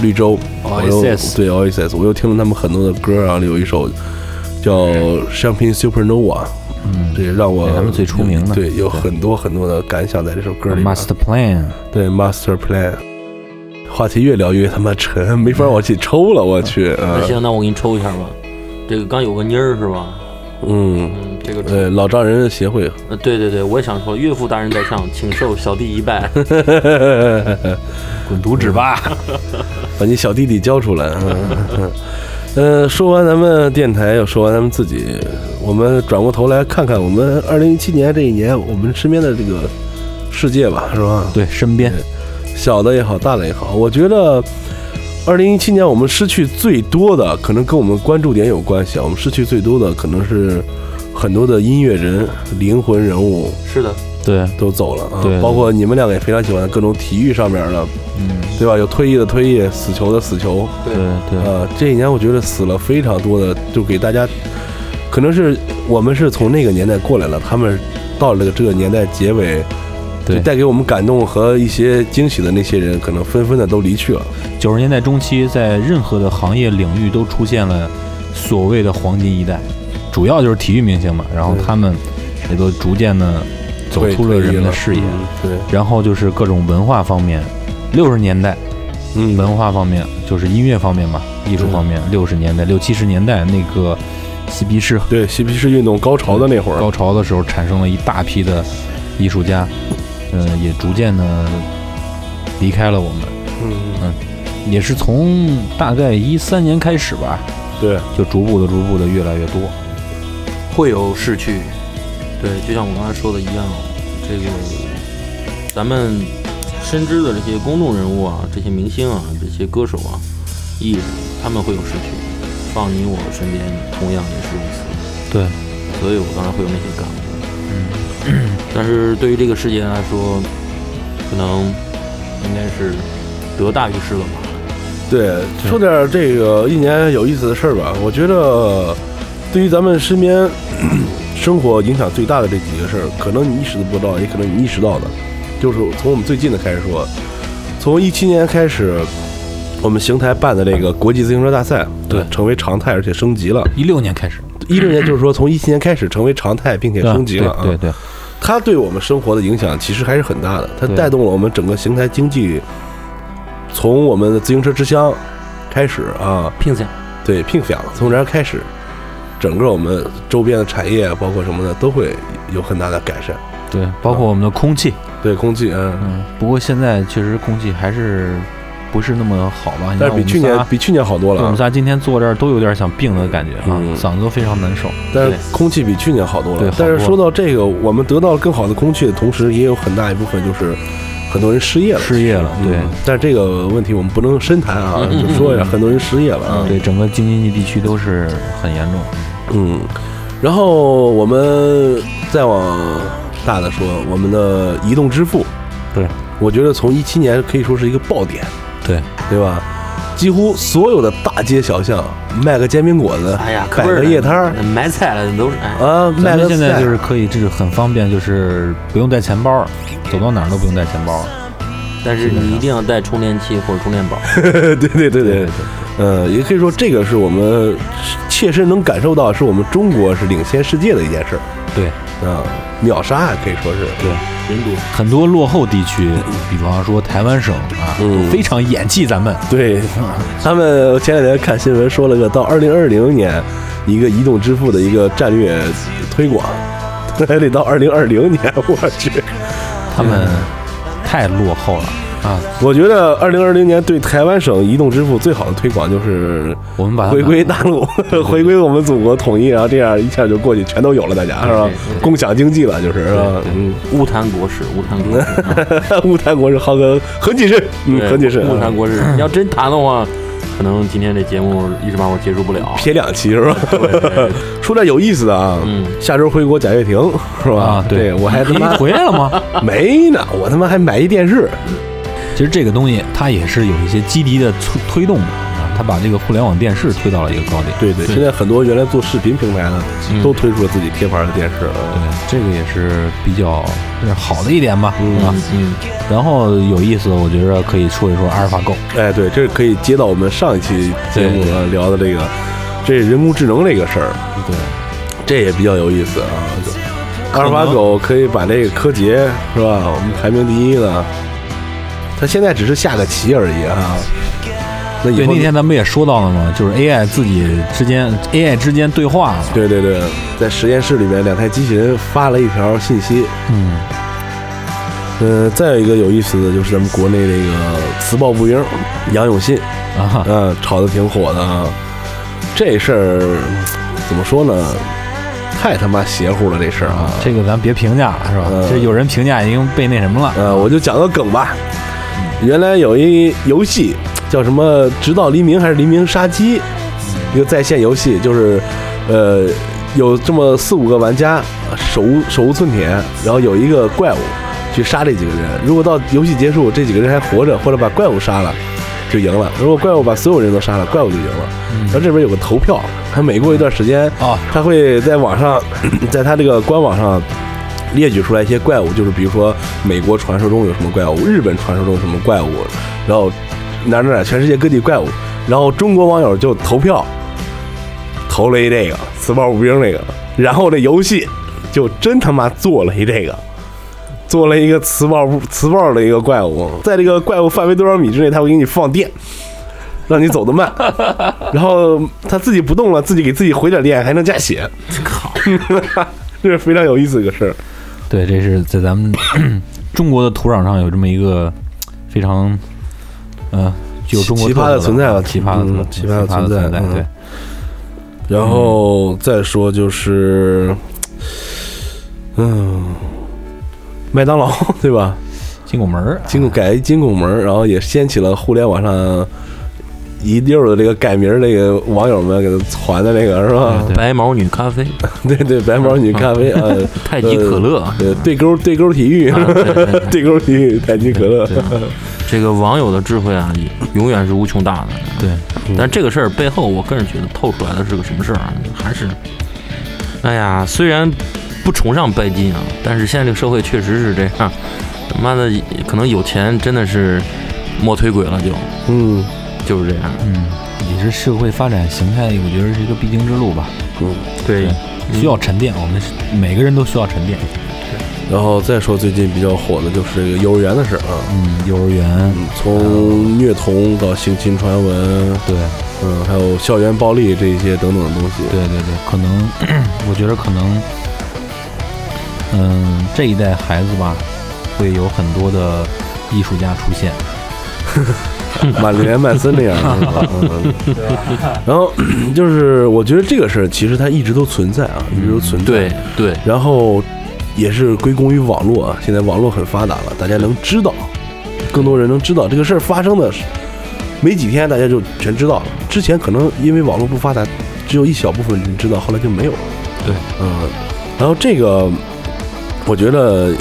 绿洲 Oasis 我又对 Oasis，我又听了他们很多的歌啊，有一首叫《Champagne Supernova》，嗯这也让我对他们最出名的对，有很多很多的感想在这首歌里面。，Master Plan，对 Master Plan，话题越聊越他妈沉，没法往起抽了，我去，嗯那行，那我给你抽一下吧。这个刚有个妮儿是吧？嗯，嗯，这个对，老丈人协会，呃，对对对，我也想说，岳父大人在上，请受小弟一拜。滚犊子吧！把你小弟弟交出来。嗯说完咱们电台，又说完咱们自己，我们转过头来看看我们二零一七年这一年，我们身边的这个世界吧，是吧？对，身边，小的也好，大的也好，我觉得二零一七年我们失去最多的，可能跟我们关注点有关系啊。我们失去最多的可能是很多的音乐人、灵魂人物是的，对，都走了啊，对。包括你们两个也非常喜欢各种体育上面的，嗯，对吧？有退役的退役，死球的死球，对对，啊，这一年我觉得死了非常多的，就给大家，可能是我们是从那个年代过来了，他们到了这个年代结尾，就对带给我们感动和一些惊喜的那些人，可能纷纷的都离去了。九十年代中期，在任何的行业领域都出现了所谓的黄金一代，主要就是体育明星嘛，然后他们也都逐渐的走出了人们的视野，嗯对，然后就是各种文化方面，六十年代嗯，文化方面就是音乐方面嘛，艺术方面，六十年代六七十年代那个嬉皮士。对嬉皮士运动高潮的那会儿，高潮的时候，产生了一大批的艺术家，嗯、也逐渐的离开了我们。嗯，也是从大概一三年开始吧，对，就逐步的、逐步的越来越多。会有逝去。对，就像我刚才说的一样，这个咱们深知的这些公众人物啊，这些明星啊，这些歌手啊，艺人，他们会有逝去。放你我身边，同样也是如此。对，所以我当然会有那些感悟。嗯，但是对于这个世界来说，可能应该是得大于失了吧。对，说点这个一年有意思的事儿吧。我觉得，对于咱们身边 生活影响最大的这几个事儿，可能你意识都不到，也可能你意识到的，就是从我们最近的开始说，从一七年开始，我们邢台办的这个国际自行车大赛，对成为常态，而且升级了。一六年开始，一六年就是说，从一七年开始成为常态，并且升级了啊。对对对，它对我们生活的影响其实还是很大的，它带动了我们整个邢台经济，从我们的自行车之乡开始啊，拼死对，聘享从这儿开始，整个我们周边的产业，包括什么的，都会有很大的改善。对，包括我们的空气，对，空气，嗯，嗯，不过现在确实空气还是不是那么好吧？但是比去年比去年好多了啊。我们仨今天坐这儿都有点想病的感觉啊，嗯嗓子都非常难受。但是空气比去年好多。了但是说到这个，我们得到了更好的空气的同时，也有很大一部分就是很多人失业了。失业了，对嗯，但是这个问题我们不能深谈啊，嗯就说一下，很多人失业了啊。对，整个京津冀地区都是很严重。嗯，然后我们再往大的说，我们的移动支付，对，我觉得从一七年可以说是一个爆点，对，对吧？几乎所有的大街小巷卖个煎饼果子，哎呀，摆个夜摊儿。买菜了都是哎，啊，卖个现在就是可以，这是很方便，就是不用带钱包，走到哪儿都不用带钱包。但是你一定要带充电器或者充电宝。对对对对，呃，也可以说这个是我们切身能感受到，是我们中国是领先世界的一件事儿。对，啊，秒杀可以说是。对，人多，很多落后地区，比方说台湾省啊，嗯。非常眼气咱们。对，他们前两天看新闻说了个到二零二零年一个移动支付的一个战略推广，还得到二零二零年，我去。他们太落后了啊！我觉得二零二零年对台湾省移动支付最好的推广就是我们把它回归大陆，回归我们祖国统一，然后这样一下就过去，全都有了，大家是吧？共享经济了，就是？嗯，乌谈国事，乌谈国事 啊，乌谈国事浩哥很谨慎，嗯，对很谨慎，乌谈国事。要真谈的话，可能今天这节目一时半会儿结束不了。撇两期是吧？说点有意思的啊，嗯下周回国贾跃亭是吧？啊，对我还他妈回来了吗？没呢，我他妈还买一电视，其实这个东西它也是有一些积极的推推动的啊，它把这个互联网电视推到了一个高点。对对，现在很多原来做视频平台的嗯都推出了自己贴牌的电视了，对，这个也是比较是好的一点吧，嗯啊。嗯，然后有意思，我觉得可以说一说阿尔法 Go。哎，对，这可以接到我们上一期节目聊的这个，这人工智能这个事儿，对，这也比较有意思啊。阿尔法狗可以把这个柯洁是吧？我们排名第一的，它现在只是下个棋而已啊。那以对，后那天咱们也说到了嘛，就是 AI 自己之间 AI 之间对话了。对对对，在实验室里面，两台机器人发了一条信息。嗯，呃，再有一个有意思的就是咱们国内这个磁暴步兵杨永信，啊，啊，炒的挺火的啊。这事儿怎么说呢？太他妈邪乎了，这事儿啊！这个咱别评价了，是吧？嗯这有人评价已经被那什么了。呃，我就讲个梗吧。原来有一游戏叫什么《直到黎明》还是《黎明杀机》，一个在线游戏，就是呃有这么四五个玩家手无手无寸铁，然后有一个怪物去杀这几个人。如果到游戏结束，这几个人还活着，或者把怪物杀了，就赢了。如果怪物把所有人都杀了，怪物就赢了。然后这边有个投票，他每过一段时间，啊，他会在网上，在他这个官网上列举出来一些怪物，就是比如说美国传说中有什么怪物，日本传说中有什么怪物，然后哪哪哪全世界各地怪物，然后中国网友就投票投了一这个磁暴步兵这个，然后这游戏就真他妈做了一这个。做了一个磁暴步磁暴的一个怪物，在这个怪物范围多少米之内，它会给你放电，让你走得慢，然后它自己不动了，自己给自己回点电，还能加血。靠，这是非常有意思的一个事儿。对，这是在咱们 中国的土壤上有这么一个非常呃具有中国奇葩的的存在吧奇葩的嗯奇葩的存在嗯。对，然后再说就是，嗯，麦当劳 对吧？金拱门儿金拱改一金拱门儿，然后也掀起了互联网上一溜的这个改名儿这个网友们给他传的那个是吧？白毛女咖啡，对对，白毛女咖啡，呃，太极可乐，对，对勾对勾体育，啊对对对对勾体育，太极可乐，对这个网友的智慧啊，永远是无穷大的。对，但这个事儿背后，我个人觉得透出来的是个什么事儿啊？还是，哎呀，虽然不崇尚拜金啊，但是现在这个社会确实是这样。他妈的，可能有钱真的是摸腿鬼了就，嗯就是这样。嗯，也是社会发展形态，我觉得是一个必经之路吧，嗯。对需要沉淀，我们每个人都需要沉淀。然后再说最近比较火的就是这个幼儿园的事儿啊，嗯，幼儿园，嗯，从虐童到性侵传闻，对嗯，还有校园暴力这一些等等的东西。对对对，可能 我觉得可能，嗯，这一代孩子吧，会有很多的艺术家出现。马连曼森那样的是吧？嗯，然后 就是我觉得这个事儿其实它一直都存在啊，一直都存在。对，对，然后也是归功于网络啊，现在网络很发达了，大家能知道，更多人能知道这个事儿发生的是没几天，大家就全知道了。之前可能因为网络不发达，只有一小部分人知道，后来就没有了。对，嗯，然后这个我觉得，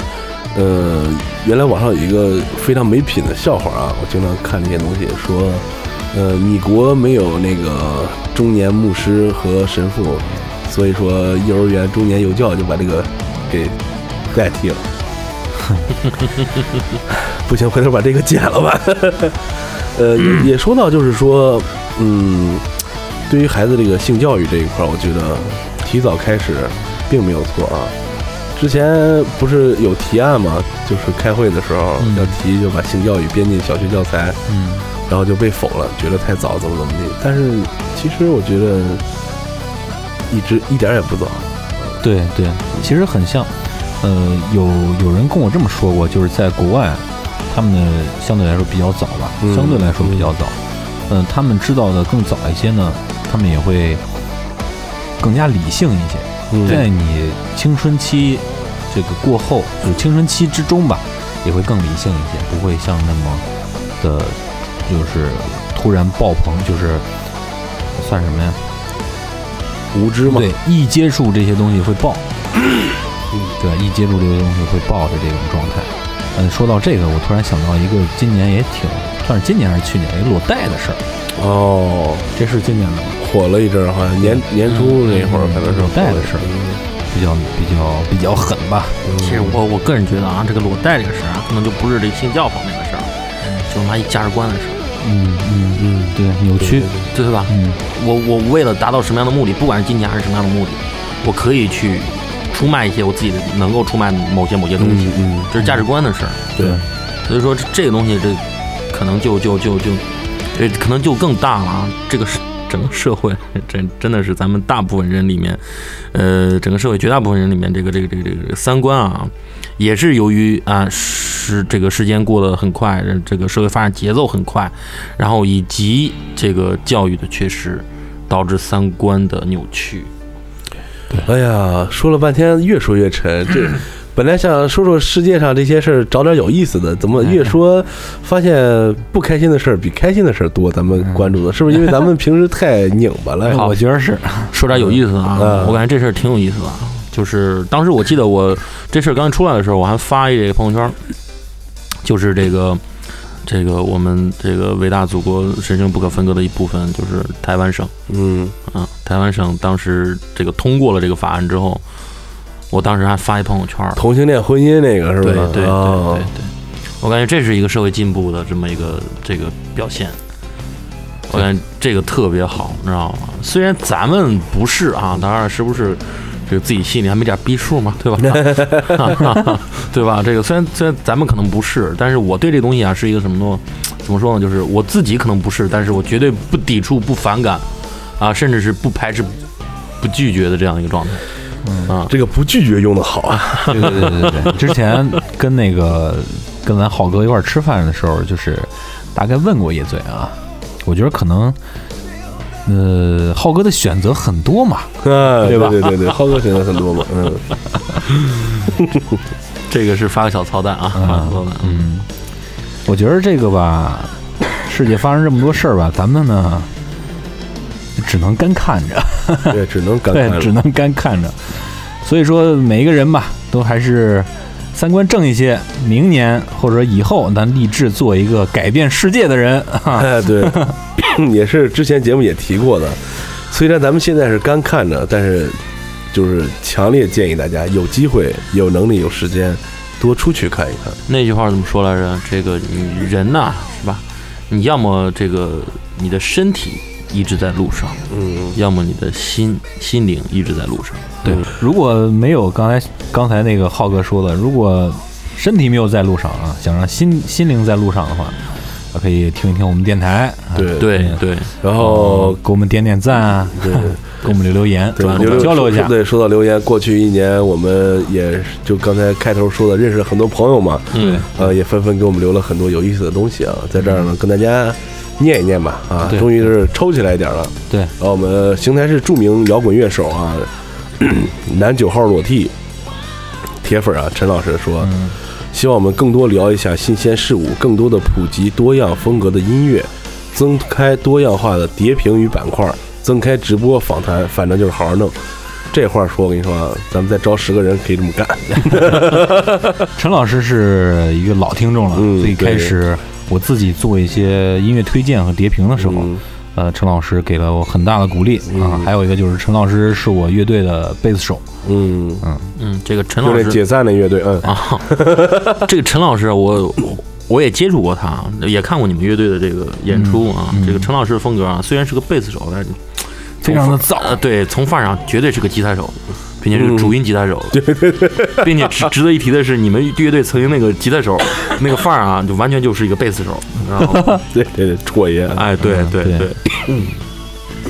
呃，原来网上有一个非常没品的笑话啊，我经常看这些东西，说呃，米国没有那个中年牧师和神父，所以说幼儿园中年幼教就把这个给代替了。不行，回头把这个剪了吧。呃，也也说到，就是说，嗯，对于孩子这个性教育这一块，我觉得提早开始并没有错啊。之前不是有提案嘛，就是开会的时候嗯要提就把性教育编进小学教材，嗯，然后就被否了，觉得太早，怎么怎么地。但是其实我觉得一直一点也不早。对对，其实很像，呃，有有人跟我这么说过，就是在国外，他们的相对来说比较早吧，嗯相对来说比较早，嗯、他们知道的更早一些呢，他们也会更加理性一些。嗯。在你青春期这个过后，就是青春期之中吧，也会更理性一些，不会像那么的，就是突然爆棚，就是算什么呀？无知嘛，对，一接触这些东西会爆，对，一接触这些东西会爆的这种状态。嗯，说到这个，我突然想到一个今年也挺，算是今年还是去年一个裸贷的事儿，哦，这是今年的吗？火了一阵儿，好像年年初那会儿可能是裸贷火的事儿，比较比较比较狠吧。其实我我个人觉得啊，这个裸贷这个事儿啊，可能就不是这个性教方面的事儿，就是妈一价值观的事儿，嗯嗯嗯，对，扭曲，对吧？嗯。我我为了达到什么样的目的，不管是金钱还是什么样的目的，我可以去出卖一些我自己的能够出卖某些某些东西，嗯嗯，这是价值观的事儿。对，所以说这这个东西，这可能就就就就，这可能就更大了啊！这个是整个社会，真真的是咱们大部分人里面，呃，整个社会绝大部分人里面，这个这个这个这个三观啊，也是由于啊是这个时间过得很快，这个社会发展节奏很快，然后以及这个教育的缺失，导致三观的扭曲。哎呀，说了半天，越说越沉。这本来想说说世界上这些事儿，找点有意思的，怎么越说发现不开心的事儿比开心的事儿多？咱们关注的是不是因为咱们平时太拧巴了？我觉得是，说点有意思的啊，嗯我感觉这事儿挺有意思的啊。就是当时我记得我这事儿刚出来的时候，我还发一个朋友圈，就是这个这个我们这个伟大祖国神圣不可分割的一部分，就是台湾省嗯啊。台湾省当时这个通过了这个法案之后，我当时还发一朋友圈，同性恋婚姻那个是吧？对对对对，我感觉这是一个社会进步的这么一个这个表现。我感觉这个特别好，你知道吗？虽然咱们不是啊，当然是不是这个自己心里还没点逼数嘛，对吧？对吧？这个虽然虽然咱们可能不是，但是我对这东西啊是一个什么呢？怎么说呢？就是我自己可能不是，但是我绝对不抵触、不反感啊，甚至是不排斥、不拒绝的这样一个状态。啊，这个不拒绝用的好啊。对对对对对。之前跟那个跟咱浩哥一块吃饭的时候，就是大概问过一嘴啊，我觉得可能。呃，浩哥的选择很多嘛，啊，对吧对对对，浩哥选择很多嘛，嗯，这个是发个小操蛋啊，发个小操蛋。嗯，我觉得这个吧，世界发生这么多事儿吧，咱们呢 只能干看着，对，只能感慨对，只。能干看着。所以说，每一个人吧，都还是三观正一些，明年或者以后，咱立志做一个改变世界的人。哈，哎，对，也是之前节目也提过的。虽然咱们现在是干看着，但是就是强烈建议大家有机会、有能力、有时间，多出去看一看。那句话怎么说来着？这个你人呐、是吧？你要么这个你的身体一直在路上，嗯，要么你的心心灵一直在路上。对，如果没有刚才刚才那个浩哥说的，如果身体没有在路上啊，想让心心灵在路上的话，啊可以听一听我们电台，啊对对对，然后给我们点点赞啊，对。给我们留留言，对跟我们留交流一下。对，说到留言，过去一年我们也就刚才开头说的，认识了很多朋友嘛，嗯，呃，也纷纷给我们留了很多有意思的东西啊，在这儿呢跟大家念一念吧啊，终于是抽起来一点了。对，然后我们邢台市著名摇滚乐手啊，男九号裸替铁粉啊，陈老师说，嗯希望我们更多聊一下新鲜事物，更多的普及多样风格的音乐，增开多样化的叠屏与板块，增开直播访谈，反正就是好好弄。这话说，我跟你说啊，咱们再招十个人可以这么干。陈老师是一个老听众了，嗯最开始我自己做一些音乐推荐和叠屏的时候，嗯呃，陈老师给了我很大的鼓励啊。嗯还有一个就是陈老师是我乐队的贝斯手，嗯，嗯嗯，这个陈老师这解散的乐队，嗯啊，这个陈老师，我我我也接触过他，也看过你们乐队的这个演出啊。这个陈老师的风格啊，虽然是个贝斯手，但是非常的燥。呃，对，从范儿上绝对是个吉他手，并且是个主音吉他手。对 对对，并且值值得一提的是，你们乐队曾经那个吉他手 那个范儿啊，就完全就是一个贝斯手。然后，对对对，戳爷。哎，对对对对，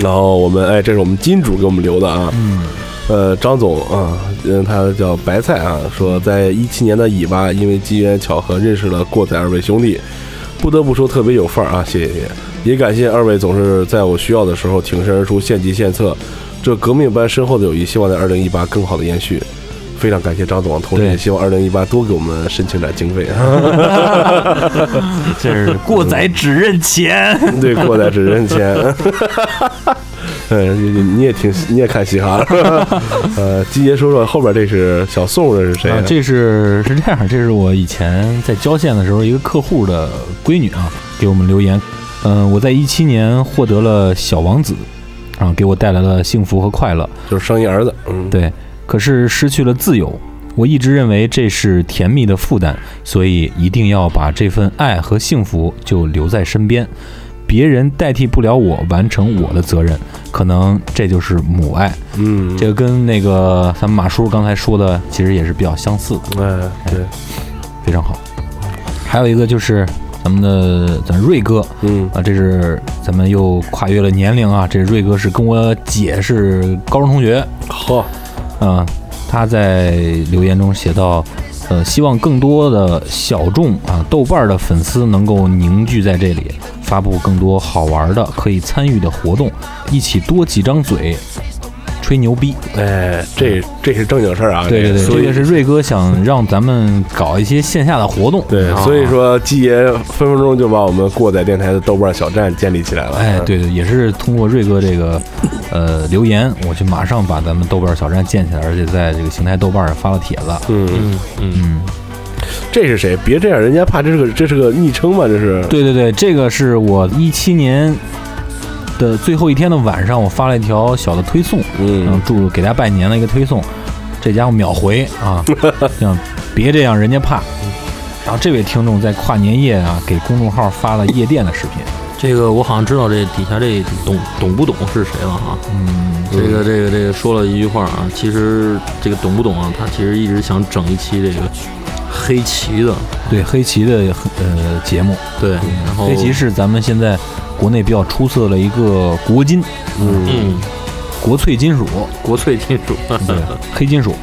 然后我们哎，这是我们金主给我们留的啊。嗯，呃，张总啊，嗯，他叫白菜啊，说在一七年的尾巴，因为机缘巧合认识了过载二位兄弟，不得不说特别有范儿啊，谢谢谢谢，也感谢二位总是在我需要的时候挺身而出，献计献策，这革命般深厚的友谊，希望在二零一八更好的延续。非常感谢张总，同时对也希望二零一八多给我们申请点经费。这是过载只认钱。对，过载只认钱。嗯，你你也挺你也看嘻哈了，呃，季爷说说后边这是小宋，这是谁啊，这是是这样，这是我以前在交县的时候一个客户的闺女啊，给我们留言。嗯、我在一七年获得了小王子，啊，给我带来了幸福和快乐。就是生一儿子，嗯，对，可是失去了自由。我一直认为这是甜蜜的负担，所以一定要把这份爱和幸福就留在身边。别人代替不了我完成我的责任，可能这就是母爱。嗯，这个跟那个咱们马叔刚才说的，其实也是比较相似的。哎，对，非常好。还有一个就是咱们的咱瑞哥嗯。啊，这是咱们又跨越了年龄啊，这瑞哥是跟我姐是高中同学。好，啊，他在留言中写到。呃，希望更多的小众啊豆瓣儿的粉丝能够凝聚在这里，发布更多好玩的可以参与的活动，一起多几张嘴，吹牛逼。哎，这这是正经事儿啊，对对对，所以这个是瑞哥想让咱们搞一些线下的活动。对，啊所以说季爷分分钟就把我们过载电台的豆瓣小站建立起来了，哎，对对，也是通过瑞哥这个呃留言，我就马上把咱们豆瓣小站建起来，而且在这个邢台豆瓣上发了帖子。嗯，嗯嗯，嗯，这是谁？别这样，人家怕这是个这是个昵称嘛，这是，对对对，这个是我一七年的最后一天的晚上，我发了一条小的推送，嗯，嗯，祝给大家拜年的一个推送，这家伙秒回啊，让别这样，人家怕。然后这位听众在跨年夜啊，给公众号发了夜店的视频。这个我好像知道这底下这懂懂不懂是谁了哈。嗯，这个这个这个说了一句话啊，其实这个懂不懂啊？他其实一直想整一期这个黑棋的，对黑棋的呃节目，对，然后黑棋是咱们现在国内比较出色的一个国金，嗯，嗯国粹金属，国粹金属，对，黑金属。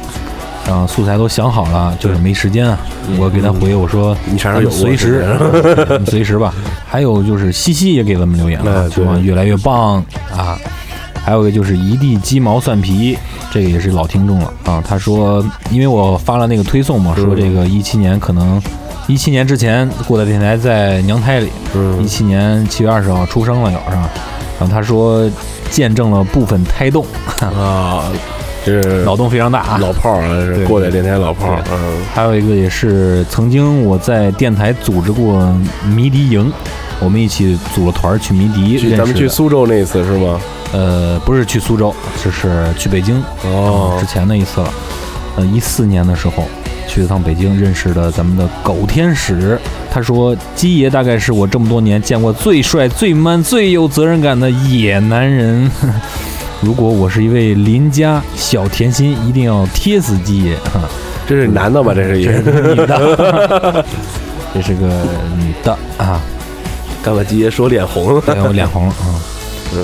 然后素材都想好了，就是没时间啊。我给他回我说，你啥时候有随时，你随时吧。还有就是西西也给咱们留言了，希望越来越棒啊。还有一个就是一地鸡毛蒜皮，这个也是老听众了啊。他说，因为我发了那个推送嘛，说这个一七年可能一七年之前过载电台在娘胎里，一嗯，七年七月二十号出生了，有是吧？然后他说见证了部分胎动，啊，这是 脑洞非常大啊。老炮儿过载电台老炮儿，嗯，还有一个也是曾经我在电台组织过迷笛营，我们一起组了团去迷笛去咱们去。苏州那次是吗？呃，不是去苏州，就是去北京哦之前的一次了。呃，一四年的时候去了趟北京，认识了咱们的狗天使。他说，鸡爷大概是我这么多年见过最帅、最 man、最有责任感的野男人。如果我是一位邻家小甜心，一定要贴死鸡爷。啊 这是男的吧？这是这也 是个女的，这是个女的啊，刚才鸡爷说脸红了，对我脸红了啊。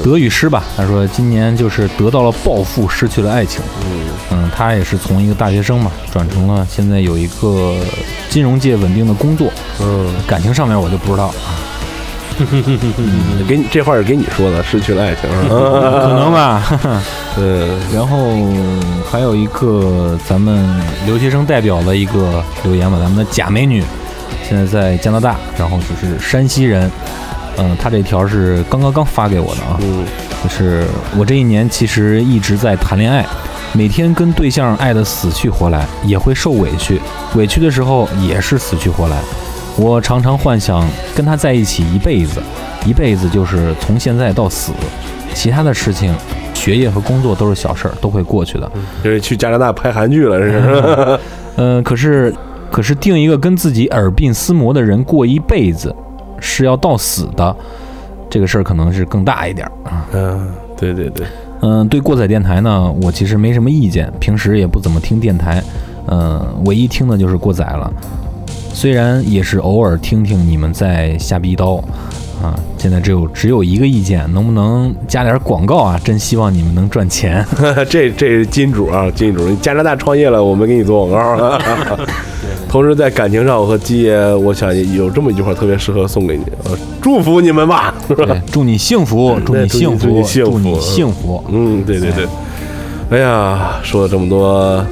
得与失吧，他说今年就是得到了暴富，失去了爱情。嗯嗯，他也是从一个大学生嘛，转成了现在有一个金融界稳定的工作。嗯，感情上面我就不知道啊，给你这话是给你说的，失去了爱情，可能吧。嗯 然后还有一个咱们留学生代表的一个留言吧，咱们的假美女现在在加拿大，然后就是山西人。嗯，他这条是刚刚刚发给我的啊，嗯就是我这一年其实一直在谈恋爱，每天跟对象爱的死去活来，也会受委屈，委屈的时候也是死去活来。我常常幻想跟他在一起一辈子，一辈子就是从现在到死，其他的事情，学业和工作都是小事儿，都会过去的。就是去加拿大拍韩剧了，这是。嗯、可是，可是定一个跟自己耳鬓厮磨的人过一辈子，是要到死的，这个事儿可能是更大一点儿啊。嗯，对对对，嗯，对过载电台呢，我其实没什么意见，平时也不怎么听电台，嗯，唯一听的就是过载了。虽然也是偶尔听听你们在瞎逼叨，啊，现在只有只有一个意见，能不能加点广告啊？真希望你们能赚钱。这这是金主啊，金主！你加拿大创业了，我们给你做广告。同时在感情上，我和基爷，我想有这么一句话特别适合送给你，呃祝福你们吧，是吧？对，祝你幸福，祝你幸福，祝你幸福幸福。嗯，对对对。哎呀，说了这么多，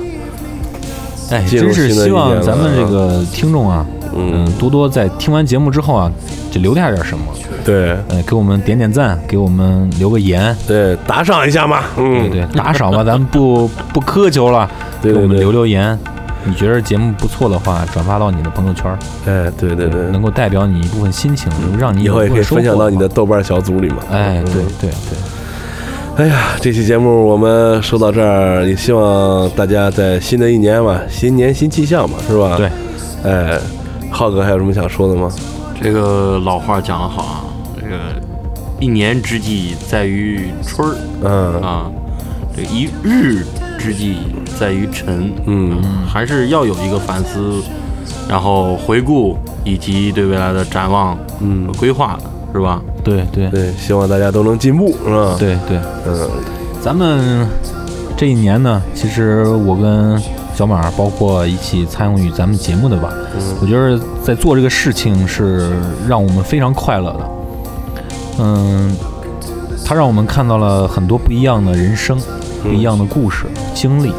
哎，真是希望咱们这个听众啊，嗯嗯，多多在听完节目之后啊，就留下点什么，对呃，给我们点点赞，给我们留个言，对，打赏一下嘛，嗯，对，打赏吧，咱们不不苛求了，给我们留留言。你觉得节目不错的话，转发到你的朋友圈，哎，对对对，能够代表你一部分心情，能让你以后也可以分享到你的豆瓣小组里嘛。哎，嗯对对对，哎呀，这期节目我们说到这儿，也希望大家在新的一年嘛，新年新气象嘛，是吧？对。哎，浩哥还有什么想说的吗？这个老话讲得好啊，这个一年之计在于春儿嗯啊，这一日之计在于晨，嗯，还是要有一个反思，然后回顾以及对未来的展望嗯。规划的，是吧？对对。对，希望大家都能进步，是吧？，对对，嗯，咱们这一年呢，其实我跟小马，包括一起参与咱们节目的吧，我觉得在做这个事情是让我们非常快乐的。嗯，它让我们看到了很多不一样的人生，不一样的故事经历，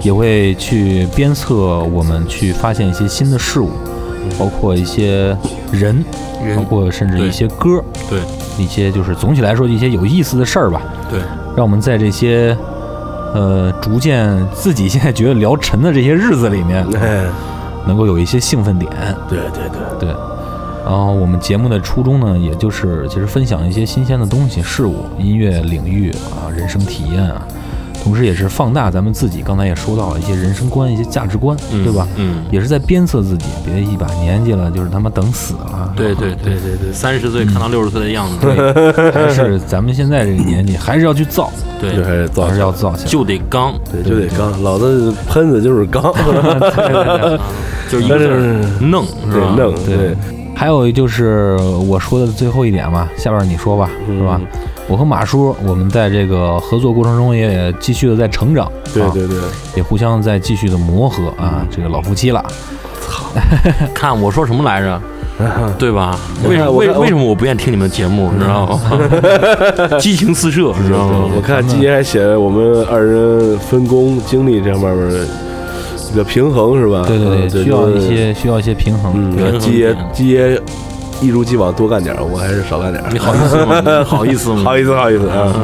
也会去鞭策我们去发现一些新的事物，包括一些人，人包括甚至一些歌，对一些就是总体来说一些有意思的事儿吧。对，让我们在这些呃逐渐自己现在觉得聊沉的这些日子里面，哎，能够有一些兴奋点。对对对，对，然后我们节目的初衷呢，也就是其实分享一些新鲜的东西、事物、音乐领域啊、人生体验啊，同时也是放大咱们自己刚才也说到了一些人生观、一些价值观，嗯对吧？嗯，也是在鞭策自己，别一把年纪了，就是他妈等死了。对对对对对，三十岁看到六十岁的样子，对，还是咱们现在这个年纪，还是要去造，对就还是造还是要造起来。就得刚，对就得刚，老子喷子就是刚，啊就是一个字儿弄，是吧？对弄，对对，还有就是我说的最后一点吧，下边你说吧，是吧？我和马叔，我们在这个合作过程中也继续的在成长，啊对对对，也互相在继续的磨合啊，这个老夫妻了，操 看我说什么来着？对吧？为为为什么我不愿意听你们节目？你知道吗？激情四射，你知道吗？我看季爷还写我们二人分工精力这方面的一个平衡是吧？对对嗯对，需要一，些需要一些平衡，嗯，季爷点季爷一如既往多干点儿，我还是少干点儿。你好意思吗？你 好意思吗？好意思，好意思啊。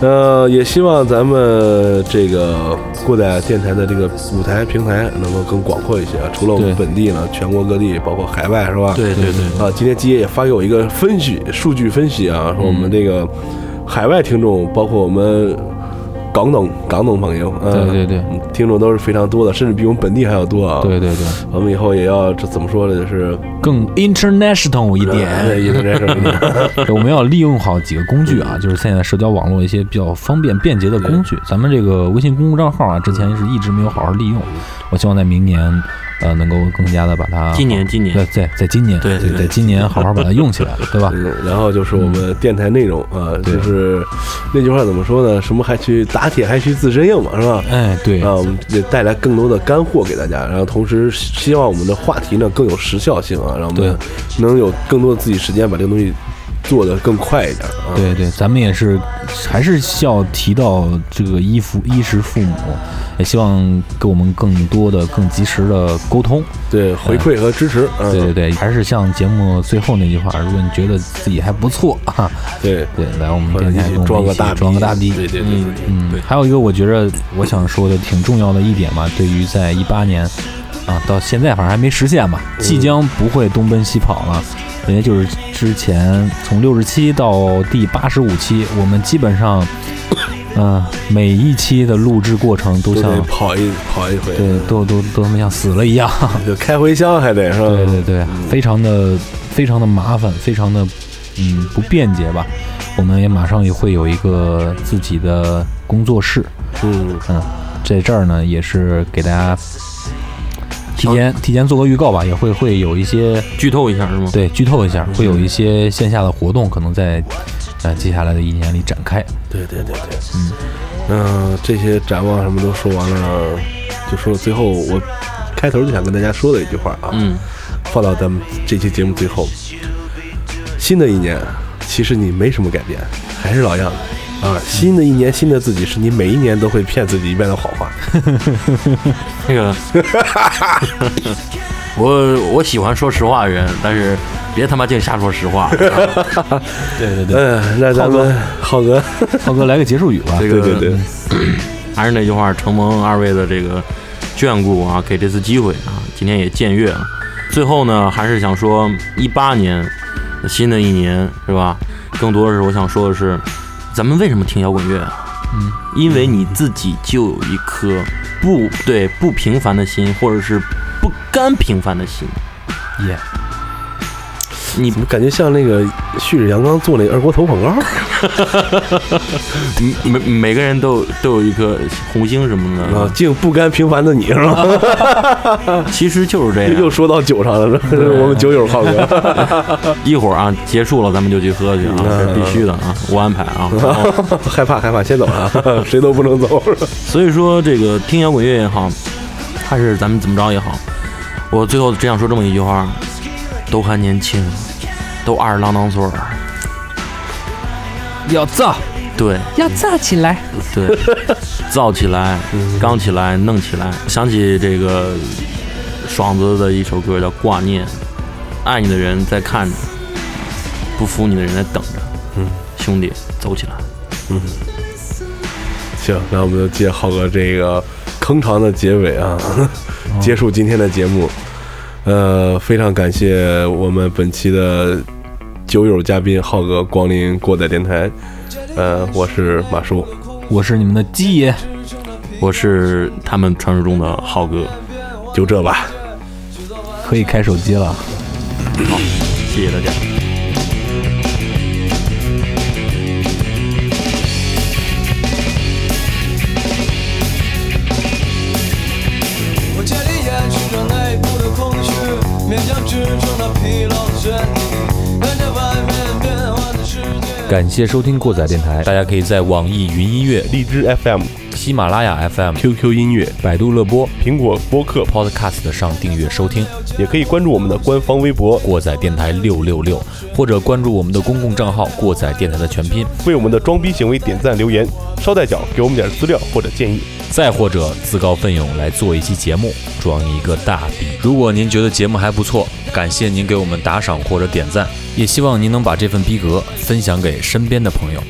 呃，也希望咱们这个过载电台的这个舞台平台能够更广阔一些啊。除了我们本地呢，全国各地，包括海外，是吧？对对对，啊，今天基爷也发给我一个分析数据分析啊，说我们这个海外听众，包括我们港懂港懂朋友，嗯对对对嗯听众都是非常多的，甚至比我们本地还要多啊。对对对，我们以后也要这怎么说呢？就是更 international 一哎点。对我们要利用好几个工具啊，就是现在社交网络一些比较方便便捷的工具。咱们这个微信公众账号啊，之前是一直没有好好利用，我希望在明年，呃，能够更加的把它今年今年对在在今年对对对在今年好好把它用起来，对吧？嗯，然后就是我们电台内容啊，对就是那句话怎么说呢？什么还去打铁还需自身硬嘛，是吧？哎，对啊，我们也带来更多的干货给大家，然后同时希望我们的话题呢更有时效性啊，让我们能有更多的自己时间把这个东西做的更快一点啊。对对，咱们也是还是需要提到这个衣服衣食父母，也希望给我们更多的、更及时的沟通。对，回馈和支持，嗯，对对对，还是像节目最后那句话，如果你觉得自己还不错 啊，对，对，来我们或者电台跟我们一起个大逼装个大逼。对对对嗯对嗯，还有一个我觉着我想说的挺重要的一点嘛，对于在一八年啊，到现在反正还没实现吧，即将不会东奔西跑了。人家就是之前从六十七到第八十五期，我们基本上，嗯、每一期的录制过程都都像得跑一跑一回，对，都都都他妈像死了一样。就开回箱还得是吧？对对对，非常的非常的麻烦，非常的嗯不便捷吧。我们也马上也会有一个自己的工作室，嗯，嗯，在这儿呢也是给大家提前提前做个预告吧，也会会有一些剧透一下是吗？对剧透一下，会有一些线下的活动可能在呃接下来的一年里展开。对对对对，嗯嗯，这些展望什么都说完了，就说最后我开头就想跟大家说的一句话啊，嗯，放到咱们这期节目最后。新的一年，其实你没什么改变，还是老样子啊。新的一年，新的自己，是你每一年都会骗自己一遍的好话。那个，我我喜欢说实话的人，但是别他妈净瞎说实话。对对对，嗯，那咱们浩哥，浩哥来个结束语吧。这个对对对，还是那句话，承蒙二位的这个眷顾啊，给这次机会啊，今天也僭越了。最后呢，还是想说，一八年新的一年是吧？更多的是我想说的是，咱们为什么听摇滚乐啊？嗯，因为你自己就有一颗不对不平凡的心，或者是不甘平凡的心。耶、你怎么感觉像那个旭日阳刚做那个二锅头广告？每每个人都都有一颗红星什么啊的，，竟不甘平凡的你是吧？其实就是这样。又说到酒上了，这是我们酒友浩哥，一会儿啊，结束了咱们就去喝去啊，这是必须的啊，我安排啊。害怕害怕，先走了，谁都不能走。所以说，这个听摇滚乐也好，还是咱们怎么着也好，我最后只想说这么一句话：都还年轻，都二十郎当岁儿。要造对要造起来。对，造起来，刚起来，弄起来。想起这个爽子的一首歌叫《挂念》，爱你的人在看着，不服你的人在等着。嗯，兄弟，走起来。嗯行，那我们就借浩哥这个铿锵的结尾啊，结束今天的节目。呃，非常感谢我们本期的酒友嘉宾浩哥光临过载电台。呃，我是马叔，我是你们的鸡爷，我是他们传说中的浩哥，就这吧。可以开手机了。好谢谢大家。我竭力掩饰着内部的空虚，勉强支撑那疲感谢收听过载电台，大家可以在网易云音乐、荔枝 FM、喜马拉雅 FM、QQ 音乐、百度乐播、苹果播客，Podcast 上订阅收听也可以关注我们的官方微博，过载电台六六六，或者关注我们的公共账号“过载电台”的全拼，为我们的装逼行为点赞留言，捎带脚给我们点资料或者建议。再或者自告奋勇来做一期节目，装一个大逼。如果您觉得节目还不错，感谢您给我们打赏或者点赞，也希望您能把这份逼格分享给身边的朋友。